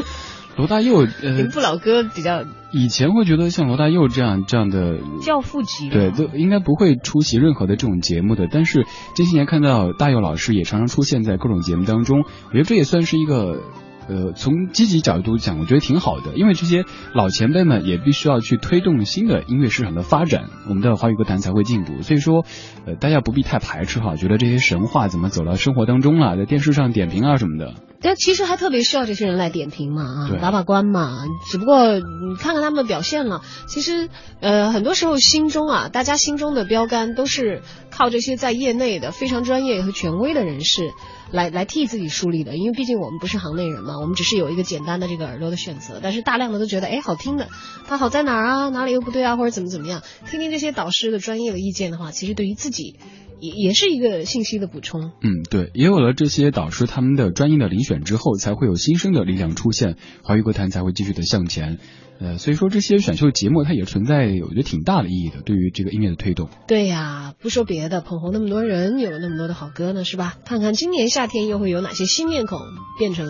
罗大佑，呃您，不老哥比较以前会觉得像罗大佑这样这样的教父级。对，都应该不会出席任何的这种节目的。但是这些年看到大佑老师也常常出现在各种节目当中，我觉得这也算是一个。呃，从积极角度讲，我觉得挺好的，因为这些老前辈们也必须要去推动新的音乐市场的发展，我们的华语歌坛才会进步。所以说，呃，大家不必太排斥哈，觉得这些神话怎么走到生活当中了，在电视上点评啊什么的。但其实还特别需要这些人来点评嘛，啊，把把关嘛。只不过你看看他们的表现了，其实呃很多时候心中啊，大家心中的标杆都是靠这些在业内的非常专业和权威的人士来来替自己树立的。因为毕竟我们不是行内人嘛，我们只是有一个简单的这个耳朵的选择。但是大量的都觉得哎好听的，它好在哪儿啊？哪里又不对啊？或者怎么怎么样？听听这些导师的专业的意见的话，其实对于自己也也是一个信息的补充。嗯，对，也有了这些导师他们的专业的遴选之后，才会有新生的力量出现，华语歌坛才会继续的向前。呃，所以说这些选秀节目它也存在我觉得挺大的意义的，对于这个音乐的推动。对呀，不说别的，捧红那么多人，有那么多的好歌呢，是吧？看看今年夏天又会有哪些新面孔变成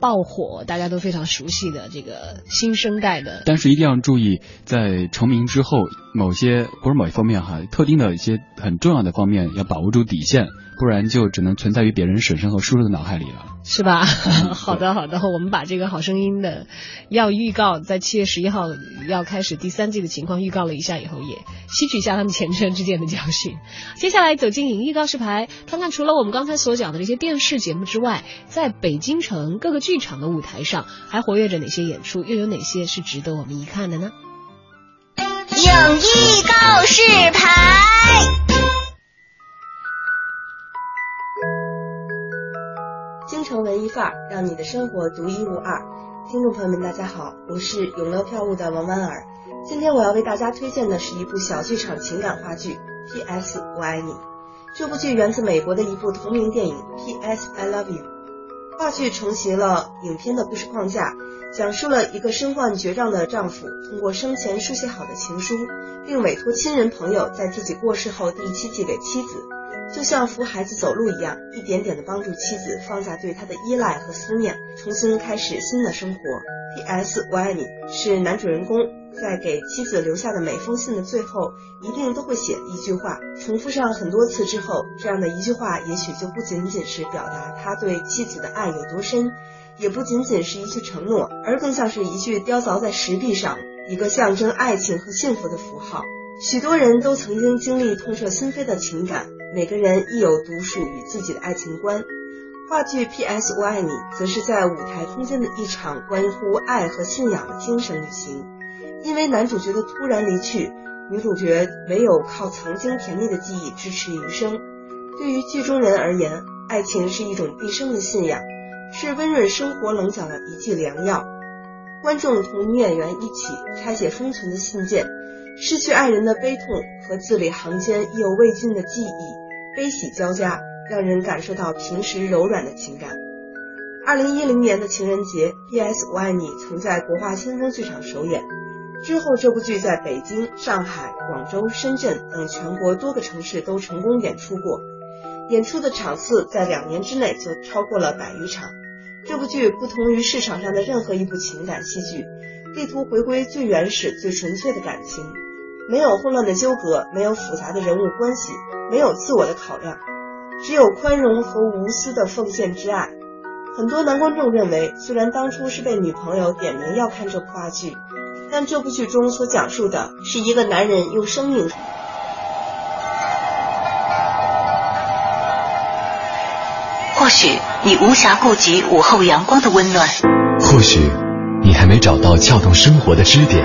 爆火，大家都非常熟悉的这个新生代的。但是一定要注意，在成名之后，某些不是某一方面哈，特定的一些很重要的方面要把握住底线，不然就只能存在于别人婶婶和叔叔的脑海里了。是吧？好的，好的，我们把这个好声音的要预告，在七月十一号要开始第三季的情况预告了一下以后，也吸取一下他们前车之鉴的教训。接下来走进影艺告示牌，看看除了我们刚才所讲的这些电视节目之外，在北京城各个剧场的舞台上还活跃着哪些演出，又有哪些是值得我们一看的呢？影艺告示牌。成文艺范儿，让你的生活独一无二。听众朋友们，大家好，我是永乐票务的王婉儿。今天我要为大家推荐的是一部小剧场情感话剧《P.S. 我爱你》。这部剧源自美国的一部同名电影《P.S. I Love You》。话剧重袭了影片的故事框架，讲述了一个身患绝症的丈夫通过生前书写好的情书，并委托亲人朋友在自己过世后递期寄给妻子。就像扶孩子走路一样，一点点的帮助妻子放下对他的依赖和思念，重新开始新的生活。P.S. 我爱你是男主人公在给妻子留下的每封信的最后，一定都会写一句话。重复上很多次之后，这样的一句话，也许就不仅仅是表达他对妻子的爱有多深，也不仅仅是一句承诺，而更像是一句雕凿在石壁上，一个象征爱情和幸福的符号。许多人都曾经经历痛彻心扉的情感，每个人亦有独属于自己的爱情观。话剧《P.S. 我爱你》则是在舞台空间的一场关乎爱和信仰的精神旅行。因为男主角的突然离去，女主角唯有靠曾经甜蜜的记忆支持余生。对于剧中人而言，爱情是一种毕生的信仰，是温润生活棱角的一剂良药。观众同女演员一起拆解封存的信件，失去爱人的悲痛和字里行间意犹未尽的记忆，悲喜交加，让人感受到平时柔软的情感。二零一零年的情人节，《P.S. 我爱你》曾在国画先锋剧场首演。之后，这部剧在北京、上海、广州、深圳等全国多个城市都成功演出过，演出的场次在两年之内就超过了百余场。这部剧不同于市场上的任何一部情感戏剧，力图回归最原始、最纯粹的感情，没有混乱的纠葛，没有复杂的人物关系，没有自我的考量，只有宽容和无私的奉献之爱。很多男观众认为，虽然当初是被女朋友点名要看这部话剧，但这部剧中所讲述的是一个男人用生命。或许你无暇顾及午后阳光的温暖，或许你还没找到撬动生活的支点。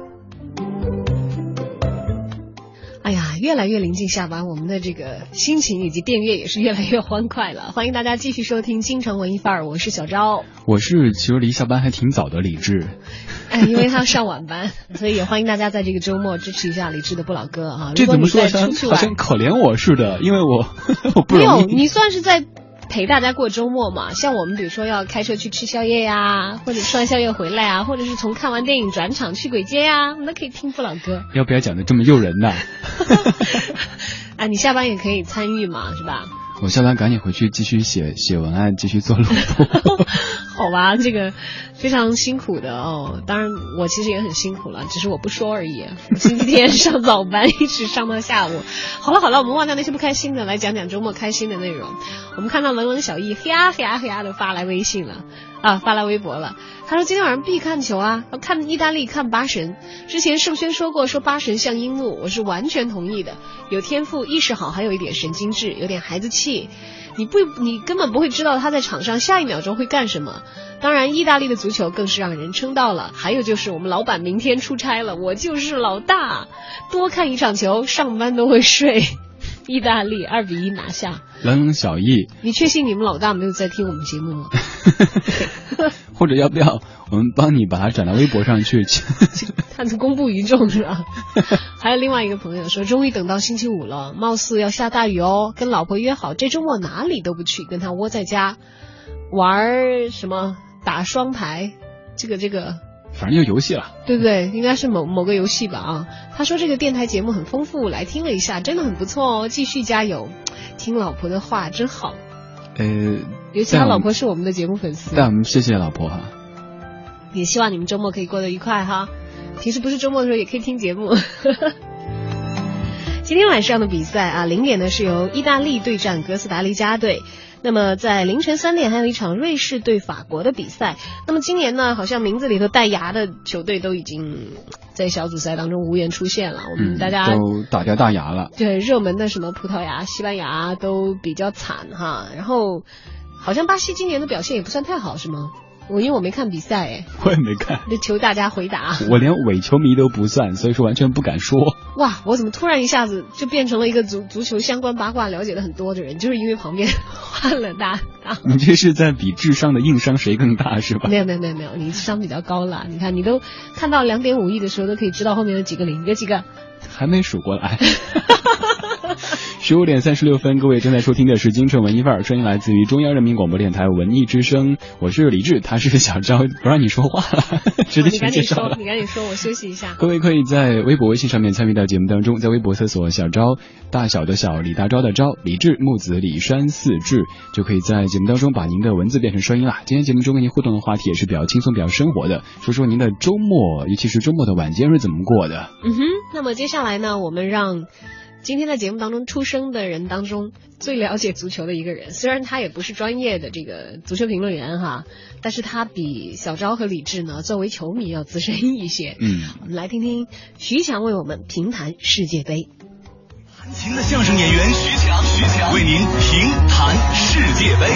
越来越临近下班，我们的这个心情以及电乐也是越来越欢快了。欢迎大家继续收听《京城文艺范儿》，我是小昭。我是其实离下班还挺早的李志，哎，因为他要上晚班，所以也欢迎大家在这个周末支持一下李志的不老歌啊。这怎么说好像可怜我似的？因为我我不没有，容易。你算是在陪大家过周末嘛。像我们比如说要开车去吃宵夜呀，或者吃完宵夜回来啊，或者是从看完电影转场去鬼街呀，那可以听不老歌。要不要讲的这么诱人呢？啊，你下班也可以参与嘛，是吧？我下班赶紧回去继续写写文案，继续做录播。好吧，这个非常辛苦的哦。当然，我其实也很辛苦了，只是我不说而已。我星期天 上早班，一直上到下午。好了好了，我们忘掉那些不开心的，来讲讲周末开心的内容。我们看到文文小艺嘿呀嘿呀嘿呀的发来微信了啊，发来微博了。他说今天晚上必看球啊，要看意大利看八神。之前盛轩说过，说八神像樱木，我是完全同意的。有天赋，意识好，还有一点神经质，有点孩子气。你不，你根本不会知道他在场上下一秒钟会干什么。当然，意大利的足球更是让人称道了。还有就是我们老板明天出差了，我就是老大，多看一场球，上班都会睡。意大利二比一拿下，冷冷小易，你确信你们老大没有在听我们节目吗？或者要不要我们帮你把它转到微博上去？探子公布于众是吧？还有另外一个朋友说，终于等到星期五了，貌似要下大雨哦，跟老婆约好这周末哪里都不去，跟他窝在家玩儿什么打双排，这个这个。反正就游戏了。对不对？应该是某某个游戏吧啊。他说这个电台节目很丰富，来听了一下，真的很不错哦，继续加油，听老婆的话真好。呃，尤其他老婆是我们的节目粉丝，但我们谢谢老婆哈。也希望你们周末可以过得愉快哈。平时不是周末的时候也可以听节目。今天晚上的比赛啊，零点呢是由意大利对战哥斯达黎加队。那么在凌晨三点还有一场瑞士对法国的比赛。那么今年呢，好像名字里头带牙的球队都已经在小组赛当中无缘出现了。我们嗯，大家、都打掉大牙了。对热门的什么葡萄牙、西班牙都比较惨哈。然后好像巴西今年的表现也不算太好，是吗？我因为我没看比赛哎，我也没看，就求大家回答。我连伪球迷都不算，所以说完全不敢说。哇，我怎么突然一下子就变成了一个足足球相关八卦了解的很多的人？就是因为旁边 换了大大。你这是在比智商的硬伤谁更大是吧？没有没有没有没有，你智商比较高了。你看，你都看到两点五亿的时候，都可以知道后面有几个零，有几个。还没数过来。十五点三十六分，各位正在收听的是京城文艺范儿，声音来自于中央人民广播电台文艺之声。我是李志，他是小昭，不让你说话了，直接你赶紧说全介绍了，。你赶紧说，我休息一下。各位可以在微博、微信上面参与到节目当中，在微博搜索“小昭”，大小的小，李大钊的昭，李志木子李山四志，就可以在节目当中把您的文字变成声音啦。今天节目中跟您互动的话题也是比较轻松、比较生活的，说说您的周末，尤其是周末的晚间是怎么过的。嗯哼，那么接下来呢，我们让今天在节目当中出生的人当中最了解足球的一个人，虽然他也不是专业的这个足球评论员哈，但是他比小昭和李志呢，作为球迷要资深一些。嗯，我们来听听徐强为我们评谈世界杯。弹琴的相声演员徐强，徐强为您评弹世界杯。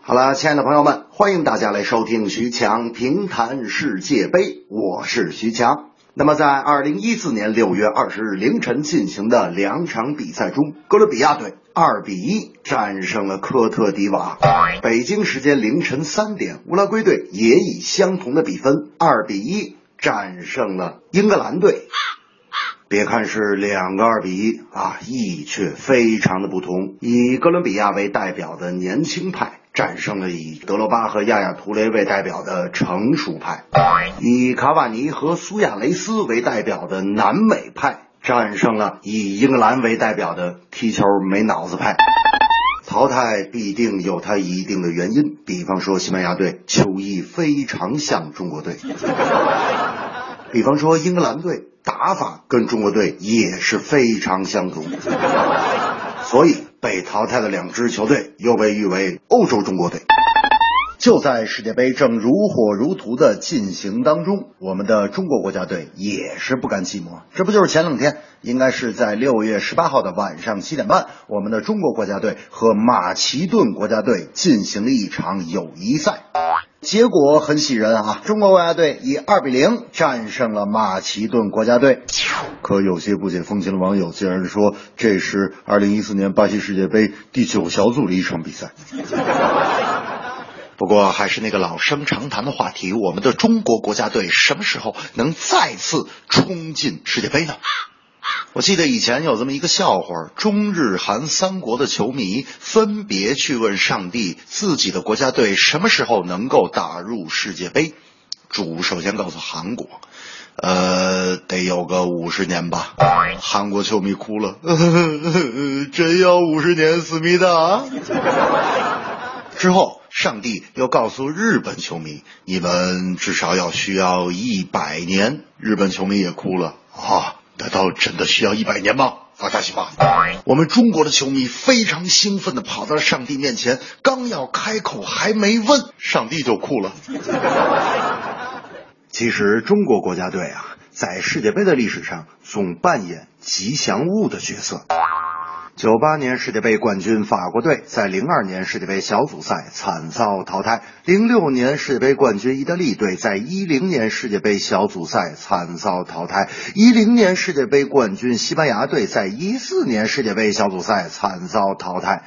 好了，亲爱的朋友们，欢迎大家来收听徐强评弹世界杯，我是徐强。那么，在二零一四年六月二十日凌晨进行的两场比赛中，哥伦比亚队二比一战胜了科特迪瓦。北京时间凌晨三点，乌拉圭队也以相同的比分二比一战胜了英格兰队。别看是两个二比一啊，意义却非常的不同。以哥伦比亚为代表的年轻派战胜了以德罗巴和亚亚图雷为代表的成熟派，以卡瓦尼和苏亚雷斯为代表的南美派战胜了以英格兰为代表的踢球没脑子派。淘汰必定有它一定的原因，比方说西班牙队球艺非常像中国队。比方说，英格兰队打法跟中国队也是非常相同，所以被淘汰的两支球队又被誉为欧洲中国队。就在世界杯正如火如荼的进行当中，我们的中国国家队也是不甘寂寞。这不就是前两天，应该是在六月十八号的晚上七点半，我们的中国国家队和马其顿国家队进行了一场友谊赛。结果很喜人啊，中国国家队以二比零战胜了马其顿国家队。可有些不解风情的网友竟然说，这是二零一四年巴西世界杯第九小组的一场比赛。不过还是那个老生常谈的话题，我们的中国国家队什么时候能再次冲进世界杯呢？我记得以前有这么一个笑话，中日韩三国的球迷分别去问上帝，自己的国家队什么时候能够打入世界杯？主首先告诉韩国，呃，得有个五十年吧。韩国球迷哭了，真要五十年，思密达。之后，上帝又告诉日本球迷，你们至少要需要一百年。日本球迷也哭了啊，难道真的需要一百年吗？发大喜吧！我们中国的球迷非常兴奋的跑到了上帝面前，刚要开口，还没问，上帝就哭了。其实，中国国家队啊，在世界杯的历史上总扮演吉祥物的角色。九八年世界杯冠军法国队在零二年世界杯小组赛惨遭淘汰，零六年世界杯冠军意大利队在一零年世界杯小组赛惨遭淘汰，一零年世界杯冠军西班牙队在一四年世界杯小组赛惨遭淘汰。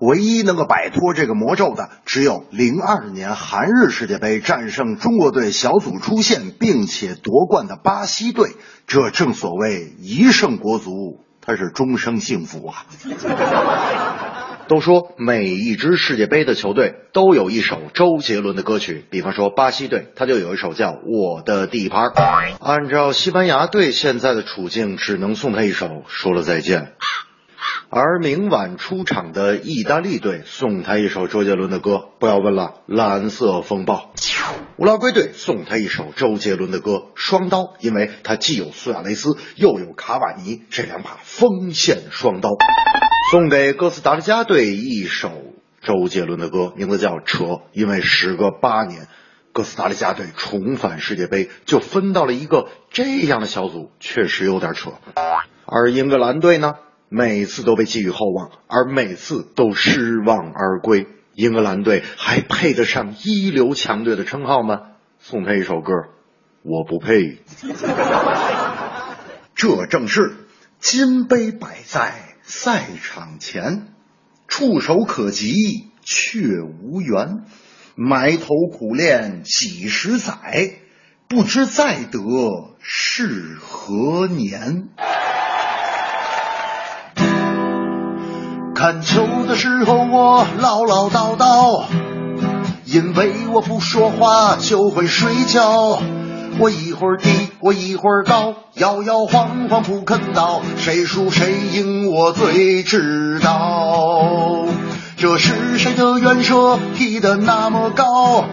唯一能够摆脱这个魔咒的，只有零二年韩日世界杯战胜中国队小组出线并且夺冠的巴西队。这正所谓一胜国足。他是终生幸福啊！都说每一支世界杯的球队都有一首周杰伦的歌曲，比方说巴西队，他就有一首叫《我的地盘》。按照西班牙队现在的处境，只能送他一首《说了再见》。而明晚出场的意大利队送他一首周杰伦的歌，不要问了，《蓝色风暴》。乌拉圭队送他一首周杰伦的歌《双刀》，因为他既有苏亚雷斯，又有卡瓦尼这两把锋线双刀。送给哥斯达黎加队一首周杰伦的歌，名字叫《扯》，因为时隔八年，哥斯达黎加队重返世界杯，就分到了一个这样的小组，确实有点扯。而英格兰队呢？每次都被寄予厚望，而每次都失望而归。英格兰队还配得上一流强队的称号吗？送他一首歌，我不配。这正是金杯摆在赛场前，触手可及却无缘，埋头苦练几十载，不知再得是何年。看球的时候我唠唠叨叨，因为我不说话就会睡觉。我一会儿低，我一会儿高，摇摇晃晃不肯倒，谁输谁赢我最知道。这是谁的远射踢得那么高？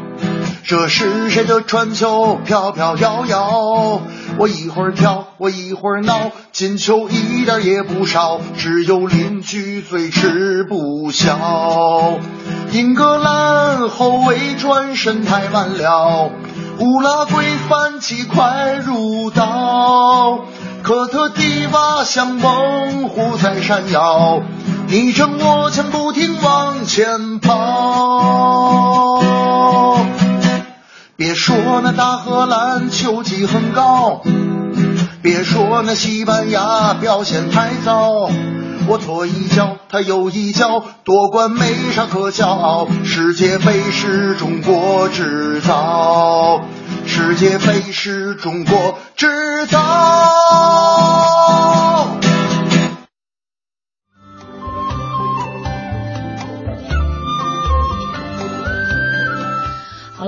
这是谁的传球飘飘摇摇？我一会儿跳，我一会儿闹，进球一点也不少，只有邻居最吃不消。英格兰后卫转身太晚了，乌拉圭反击快如刀，科特迪瓦像猛虎在闪耀，你争我抢不停往前跑。别说那大荷兰球技很高，别说那西班牙表现太糟，我左一脚他右一脚，夺冠没啥可骄傲。世界杯是中国制造，世界杯是中国制造。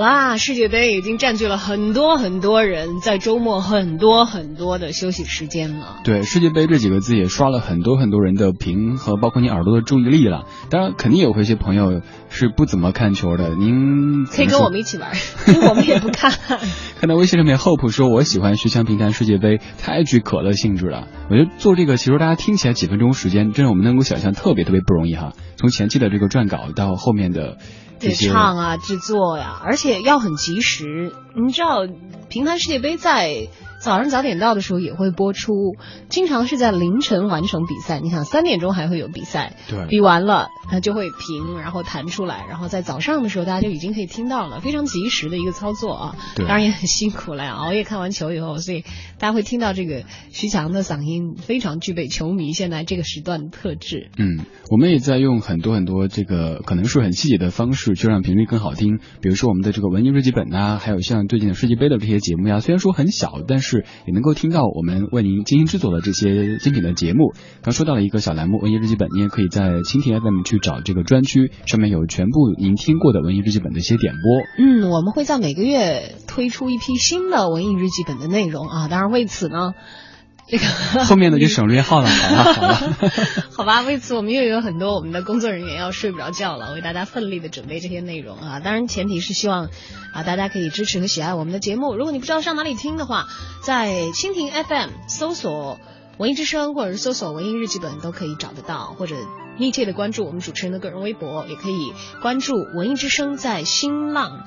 啦，世界杯已经占据了很多很多人在周末很多很多的休息时间了。对，世界杯这几个字也刷了很多很多人的屏和包括你耳朵的注意力了。当然，肯定也会有一些朋友是不怎么看球的。您可以跟我们一起玩，因为我们也不看。看到微信上面 Hope 说，我喜欢徐强平谈世界杯，太具可乐性质了。我觉得做这个，其实大家听起来几分钟时间，真的我们能够想象特别特别不容易哈。从前期的这个撰稿到后面的这对唱啊、制作呀、而且要很及时。你知道，平潭世界杯在早上早点到的时候也会播出，经常是在凌晨完成比赛。你想，三点钟还会有比赛，对比完了它就会平，然后弹出来，然后在早上的时候大家就已经可以听到了，非常及时的一个操作啊。对当然也很辛苦了，熬夜看完球以后，所以大家会听到这个徐强的嗓音非常具备球迷现在这个时段的特质。嗯，我们也在用很多很多这个可能是很细节的方式，去让频率更好听。比如说我们的这个文艺日记本呐、还有像最近的世界杯的这些节目呀，虽然说很小，但是也能够听到我们为您精心制作的这些精品的节目。刚说到了一个小栏目文艺日记本，你也可以在蜻蜓 FM 去找这个专区，上面有全部您听过的文艺日记本的一些点播。嗯，我们会在每个月推出一批新的文艺日记本的内容啊。当然，为此呢，这个后面的就省略号了，好吧好了。好吧，为此我们又有很多我们的工作人员要睡不着觉了，为大家奋力的准备这些内容啊。当然，前提是希望啊大家可以支持和喜爱我们的节目。如果你不知道上哪里听的话，在蜻蜓 FM 搜索“文艺之声”或者是搜索“文艺日记本”都可以找得到，或者密切的关注我们主持人的个人微博，也可以关注“文艺之声”在新浪。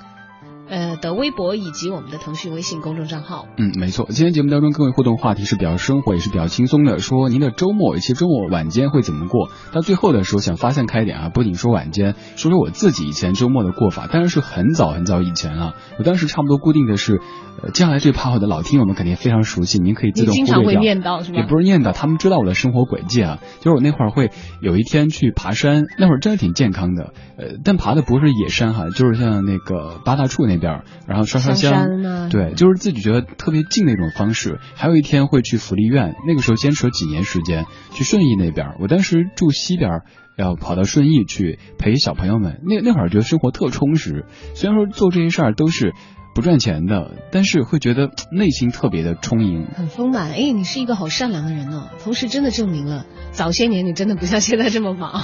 呃的微博以及我们的腾讯微信公众账号。嗯，没错。今天节目当中各位互动话题是比较生活，也是比较轻松的。说您的周末，以及周末晚间会怎么过？到最后的时候想发散开一点啊，不仅说晚间，说说我自己以前周末的过法。当然是很早很早以前了，我当时差不多固定的是，呃，接下来这趴我的老听友们肯定非常熟悉，您可以自你动经常会忽略掉。念叨是吧？也不是念叨，他们知道我的生活轨迹啊。就是我那会儿会有一天去爬山，那会儿真的挺健康的，呃，但爬的不是野山哈，就是像那个八大处那边儿，然后烧烧香对，就是自己觉得特别近的一种方式。还有一天会去福利院，那个时候坚持了几年时间，去顺义那边儿，我当时住西边儿。要跑到顺义去陪小朋友们，那那会儿觉得生活特充实。虽然说做这些事儿都是不赚钱的，但是会觉得内心特别的充盈。很丰满。哎，你是一个好善良的人哦，同时真的证明了早些年你真的不像现在这么忙。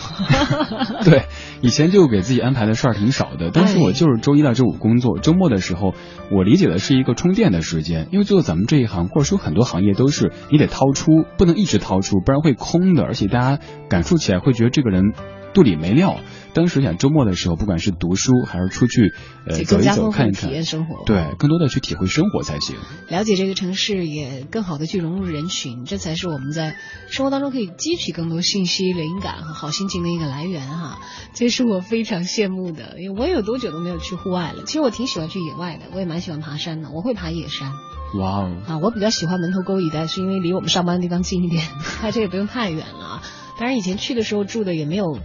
对，以前就给自己安排的事儿挺少的，当时我就是周一到周五工作，周末的时候，我理解的是一个充电的时间，因为做咱们这一行，或者说很多行业都是你得掏出，不能一直掏出，不然会空的，而且大家感受起来会觉得这个人肚里没料。当时想周末的时候，不管是读书还是出去呃去走一走、看一看体验，生活。对，更多的去体会生活才行。了解这个城市，也更好的去融入人群，这才是我们在生活当中可以汲取更多信息、灵感和好心情的一个来源哈。这是我非常羡慕的，因为我也有多久都没有去户外了。其实我挺喜欢去野外的，我也蛮喜欢爬山的，我会爬野山哇哦，啊。我比较喜欢门头沟一带，是因为离我们上班的地方近一点，开车也不用太远了啊。当然以前去的时候住的也没有。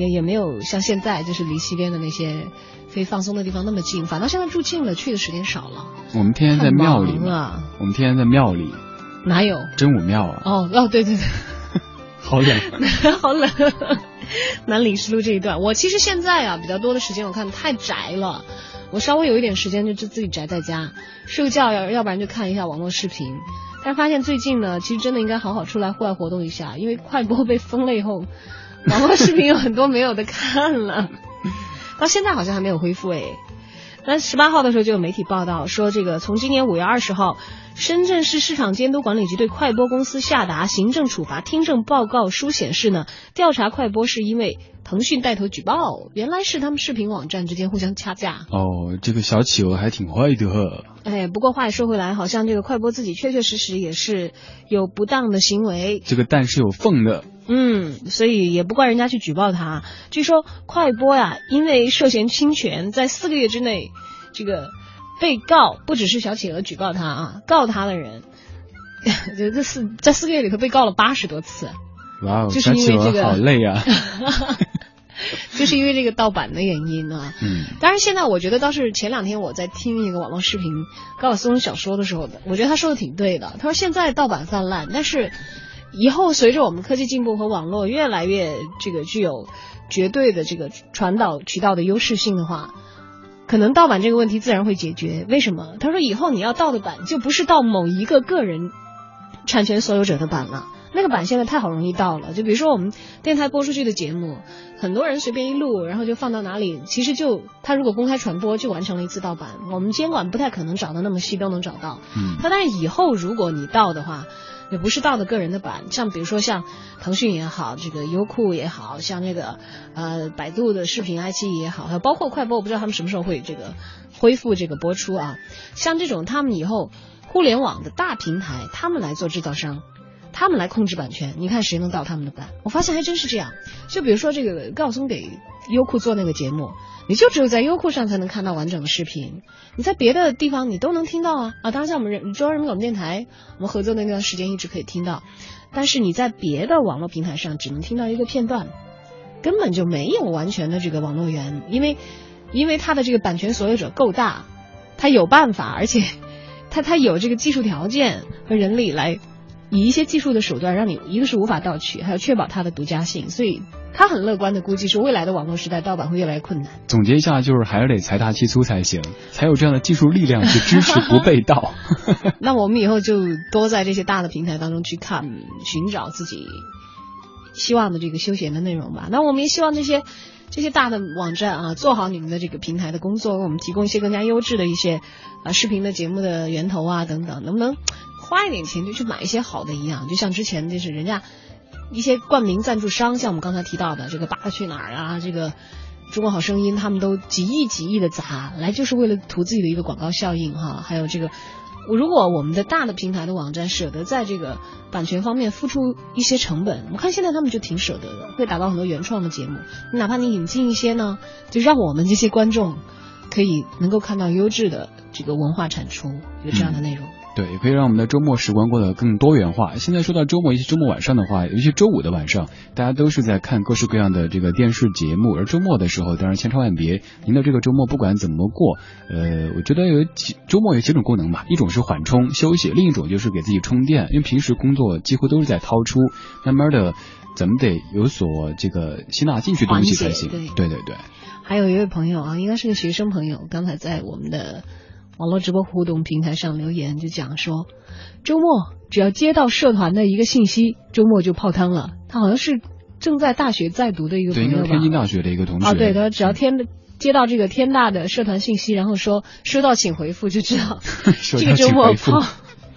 也也没有像现在就是离西边的那些可以放松的地方那么近，反倒现在住近了，去的时间少了。我们天天在庙里我们天天在庙里，哪有？真武庙啊，哦哦，对对对，好冷。好冷。南礼士路这一段，我其实现在啊比较多的时间，我看太宅了。我稍微有一点时间就就自己宅在家睡个觉，要要不然就看一下网络视频。但是发现最近呢，其实真的应该好好出来户外活动一下，因为快播被封了以后，网络视频有很多没有的看了。到现在好像还没有恢复哎。那十八号的时候就有媒体报道说，这个从今年五月二十号，深圳市市场监督管理局对快播公司下达行政处罚听证报告书显示呢，调查快播是因为腾讯带头举报，原来是他们视频网站之间互相掐架。哦，这个小企鹅还挺坏的。哎，不过话也说回来，好像这个快播自己确确实实也是有不当的行为，这个蛋是有缝的。嗯，所以也不怪人家去举报他。据说快播呀，因为涉嫌侵权，在四个月之内，这个被告不只是小企鹅举报他啊，告他的人，这 这四在四个月里头被告了八十多次，哇哦，就是小企鹅因为这个好累啊。就是因为这个盗版的原因啊。嗯，当然，现在我觉得倒是前两天我在听一个网络视频高晓松小说的时候的，我觉得他说的挺对的。他说现在盗版泛滥，但是以后随着我们科技进步和网络越来越这个具有绝对的这个传导渠道的优势性的话，可能盗版这个问题自然会解决。为什么？他说以后你要盗的版就不是盗某一个个人产权所有者的版了。那个版现在太好容易盗了，就比如说我们电台播出去的节目，很多人随便一录，然后就放到哪里，其实就他如果公开传播，就完成了一次盗版。我们监管不太可能找的那么细都能找到。嗯，那但是以后如果你盗的话，也不是盗的个人的版，像比如说像腾讯也好，这个优酷也好像这个呃百度的视频爱奇艺也好，还有包括快播，我不知道他们什么时候会这个恢复这个播出啊。像这种他们以后互联网的大平台，他们来做制造商。他们来控制版权，你看谁能盗他们的版？我发现还真是这样。就比如说这个高松给优酷做那个节目，你就只有在优酷上才能看到完整的视频，你在别的地方你都能听到啊啊！当然像我们人中央人民广播电台，我们合作的那段时间一直可以听到，但是你在别的网络平台上只能听到一个片段，根本就没有完全的这个网络源，因为因为它的这个版权所有者够大，他有办法，而且他他有这个技术条件和人力来。以一些技术的手段，让你一个是无法盗取，还要确保它的独家性，所以他很乐观的估计是，未来的网络时代盗版会越来越困难。总结一下，就是还是得财大气粗才行，才有这样的技术力量去支持不被盗。那我们以后就多在这些大的平台当中去看，寻找自己希望的这个休闲的内容吧。那我们也希望这些这些大的网站啊，做好你们的这个平台的工作，为我们提供一些更加优质的一些啊视频的节目的源头啊等等，能不能？花一点钱就去买一些好的一样，就像之前就是人家一些冠名赞助商，像我们刚才提到的这个《爸爸去哪儿》啊，这个《中国好声音》，他们都几亿几亿的砸来，就是为了图自己的一个广告效应哈。还有这个，如果我们的大的平台的网站舍得在这个版权方面付出一些成本，我看现在他们就挺舍得的，会打造很多原创的节目。哪怕你引进一些呢，就让我们这些观众可以能够看到优质的这个文化产出，有这样的内容。对，也可以让我们的周末时光过得更多元化。现在说到周末，一些周末晚上的话，尤其周五的晚上，大家都是在看各式各样的这个电视节目。而周末的时候，当然千差万别。您的这个周末不管怎么过，呃，我觉得有几周末有几种功能吧。一种是缓冲休息，另一种就是给自己充电。因为平时工作几乎都是在掏出，慢慢的，咱们得有所这个吸纳进去东西才行。对对对。还有一位朋友啊，应该是个学生朋友，刚才在我们的。网络直播互动平台上留言就讲说，周末只要接到社团的一个信息，周末就泡汤了。他好像是正在大学在读的一个朋友吧？对，天津大学的一个同学。啊，对，他只要天接到这个天大的社团信息，然后说收到请回复，就知道 这个周末泡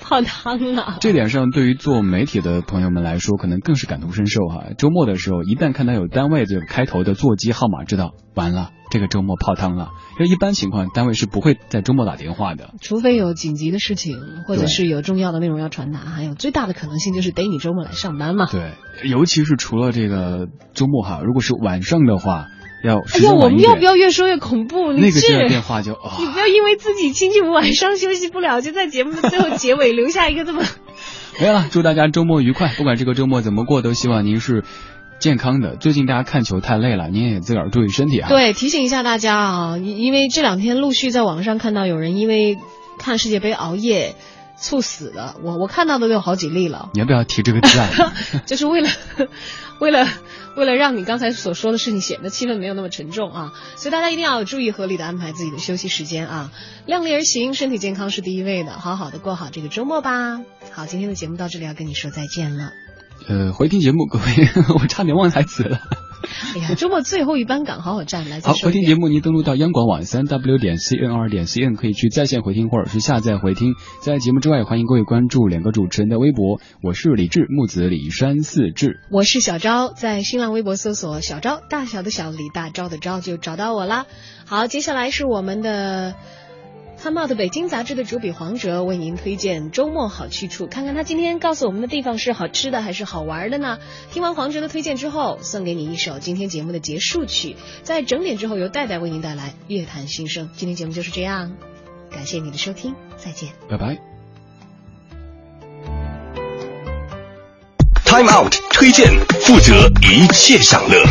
泡汤了。这点上，对于做媒体的朋友们来说，可能更是感同身受哈。周末的时候，一旦看到有单位这个开头的座机号码，知道完了，这个周末泡汤了。因为一般情况，单位是不会在周末打电话的，除非有紧急的事情，或者是有重要的内容要传达，还有最大的可能性就是得你周末来上班嘛。对，尤其是除了这个周末哈，如果是晚上的话，要哎呀，我们要不要越说越恐怖？那个接电话就，你不要因为自己星期五晚上休息不了，就在节目的最后结尾留下一个这么。没有了，祝大家周末愉快，不管这个周末怎么过，都希望您是。健康的，最近大家看球太累了，您也自个儿注意身体啊。对，提醒一下大家啊，因为这两天陆续在网上看到有人因为看世界杯熬夜猝死的，我我看到的都有好几例了。你要不要提这个字啊？就是为了为了为了让你刚才所说的事情显得气氛没有那么沉重啊，所以大家一定要注意合理的安排自己的休息时间啊，量力而行，身体健康是第一位的，好好的过好这个周末吧。好，今天的节目到这里要跟你说再见了。呃，回听节目，各位，我差点忘台词了。哎呀，周末最后一班岗，好好站来。好，回听节目，您登录到央广网三 w 点 c n 二点 c n，可以去在线回听或者是下载回听。在节目之外，欢迎各位关注两个主持人的微博，我是李志，木子李山四志。我是小昭，在新浪微博搜索小昭，大小的小李大昭的昭就找到我啦。好，接下来是我们的。Time Out 北京杂志的主笔黄哲为您推荐周末好去处，看看他今天告诉我们的地方是好吃的还是好玩的呢？听完黄哲的推荐之后，送给你一首今天节目的结束曲，在整点之后由戴戴为您带来《乐坛新生》。今天节目就是这样，感谢你的收听，再见，拜拜。Time Out 推荐，负责一切享乐。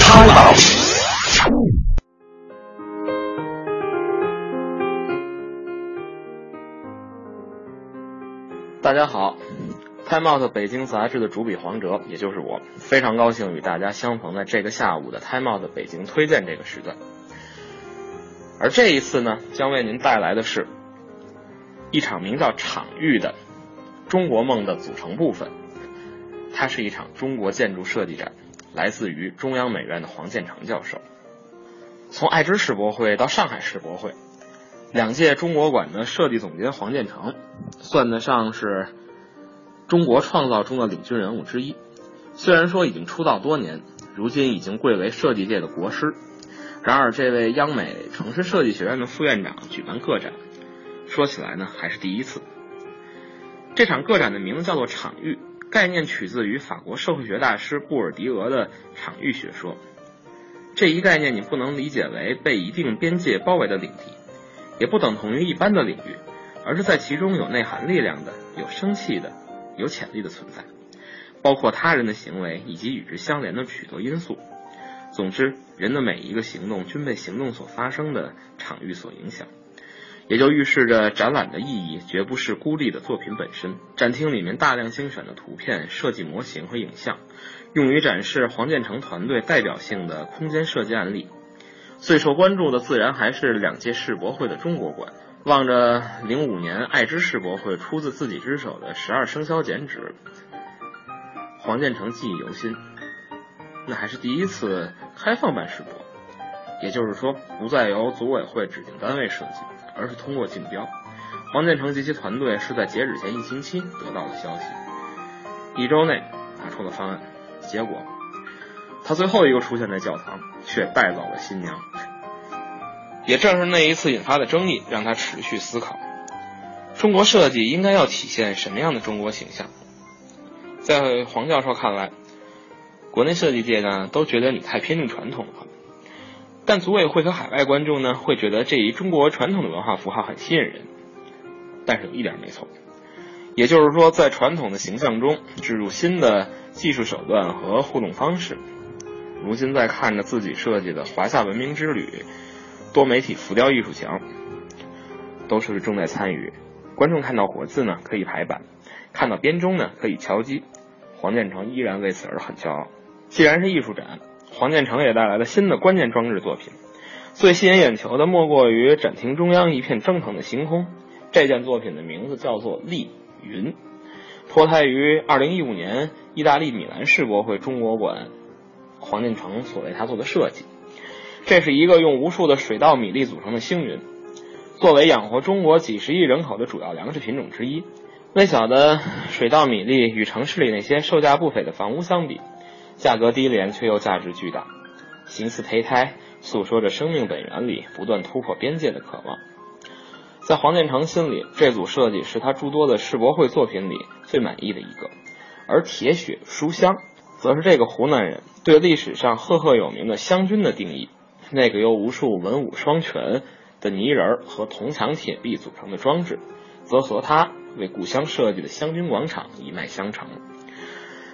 Time Out。大家好，Time Out 北京杂志的主笔黄哲，也就是我，非常高兴与大家相逢在这个下午的 Time Out 北京推荐这个时段。而这一次呢，将为您带来的是一场名叫“场域”的中国梦的组成部分。它是一场中国建筑设计展，来自于中央美院的黄建成教授。从爱知世博会到上海世博会，两届中国馆的设计总监黄建成，算得上是中国创造中的领军人物之一。虽然说已经出道多年，如今已经贵为设计界的国师，然而这位央美城市设计学院的副院长举办个展，说起来呢还是第一次。这场个展的名字叫做“场域”，概念取自于法国社会学大师布尔迪俄的场域学说。这一概念你不能理解为被一定边界包围的领地，也不等同于一般的领域，而是在其中有内涵力量的、有生气的、有潜力的存在。包括他人的行为以及与之相连的许多因素。总之，人的每一个行动均被行动所发生的场域所影响，也就预示着展览的意义绝不是孤立的作品本身。展厅里面大量精选的图片、设计模型和影像，用于展示黄建成团队代表性的空间设计案例。最受关注的自然还是两届世博会的中国馆。望着零五年爱知世博会出自自己之手的十二生肖剪纸。黄建成记忆犹新，那还是第一次开放办世博，也就是说，不再由组委会指定单位设计，而是通过竞标。黄建成及其团队是在截止前一星期得到的消息，一周内拿出了方案，结果他最后一个出现在教堂，却带走了新娘。也正是那一次引发的争议，让他持续思考：中国设计应该要体现什么样的中国形象？在黄教授看来，国内设计界呢都觉得你太偏重传统了，但组委会和海外观众呢会觉得这一中国传统的文化符号很吸引人。但是有一点没错，也就是说，在传统的形象中植入新的技术手段和互动方式。如今在看着自己设计的华夏文明之旅多媒体浮雕艺术墙，都是重在参与。观众看到活字呢可以排版，看到编钟呢可以敲击。黄建成依然为此而很骄傲。既然是艺术展，黄建成也带来了新的关键装置作品。最吸引眼球的莫过于展厅中央一片蒸腾的星空。这件作品的名字叫做“丽云”，脱胎于2015年意大利米兰世博会中国馆黄建成所为他做的设计。这是一个用无数的水稻米粒组成的星云，作为养活中国几十亿人口的主要粮食品种之一。微小的水稻米粒与城市里那些售价不菲的房屋相比，价格低廉却又价值巨大，形似胚胎，诉说着生命本源里不断突破边界的渴望。在黄建成心里，这组设计是他诸多的世博会作品里最满意的一个，而铁血书香，则是这个湖南人对历史上赫赫有名的湘军的定义，那个由无数文武双全的泥人和铜墙铁壁组成的装置，则和他。为故乡设计的湘军广场一脉相承。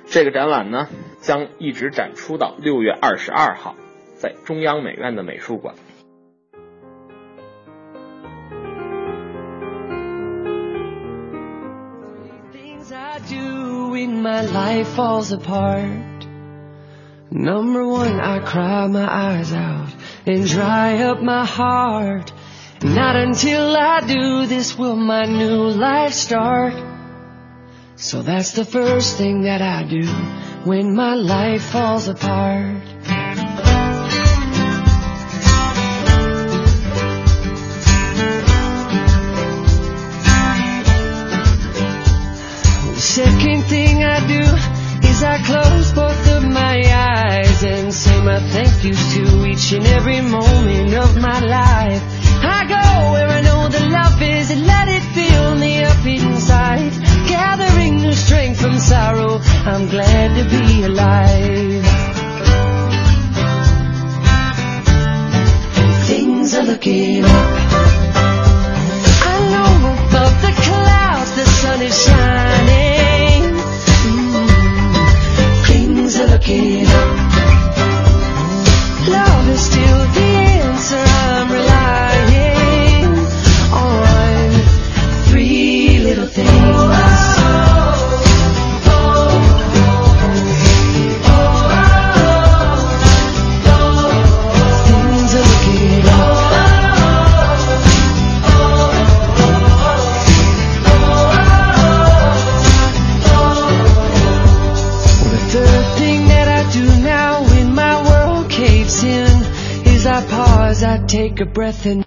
这个展览呢，将一直展出到六月二十二号，在中央美院的美术馆。My life falls apart. Number one, I cry my eyes out and dry up my heart. Not until I do this will my new life start. So that's the first thing that I do when my life falls apart. Second thing I do is I close both of my eyes and say my thank yous to each and every moment of my life. I go where I know the love is and let it fill me up inside. Gathering new strength from sorrow, I'm glad to be alive. Things are looking up. Sun is shining. Mm, Things are looking up. Breath and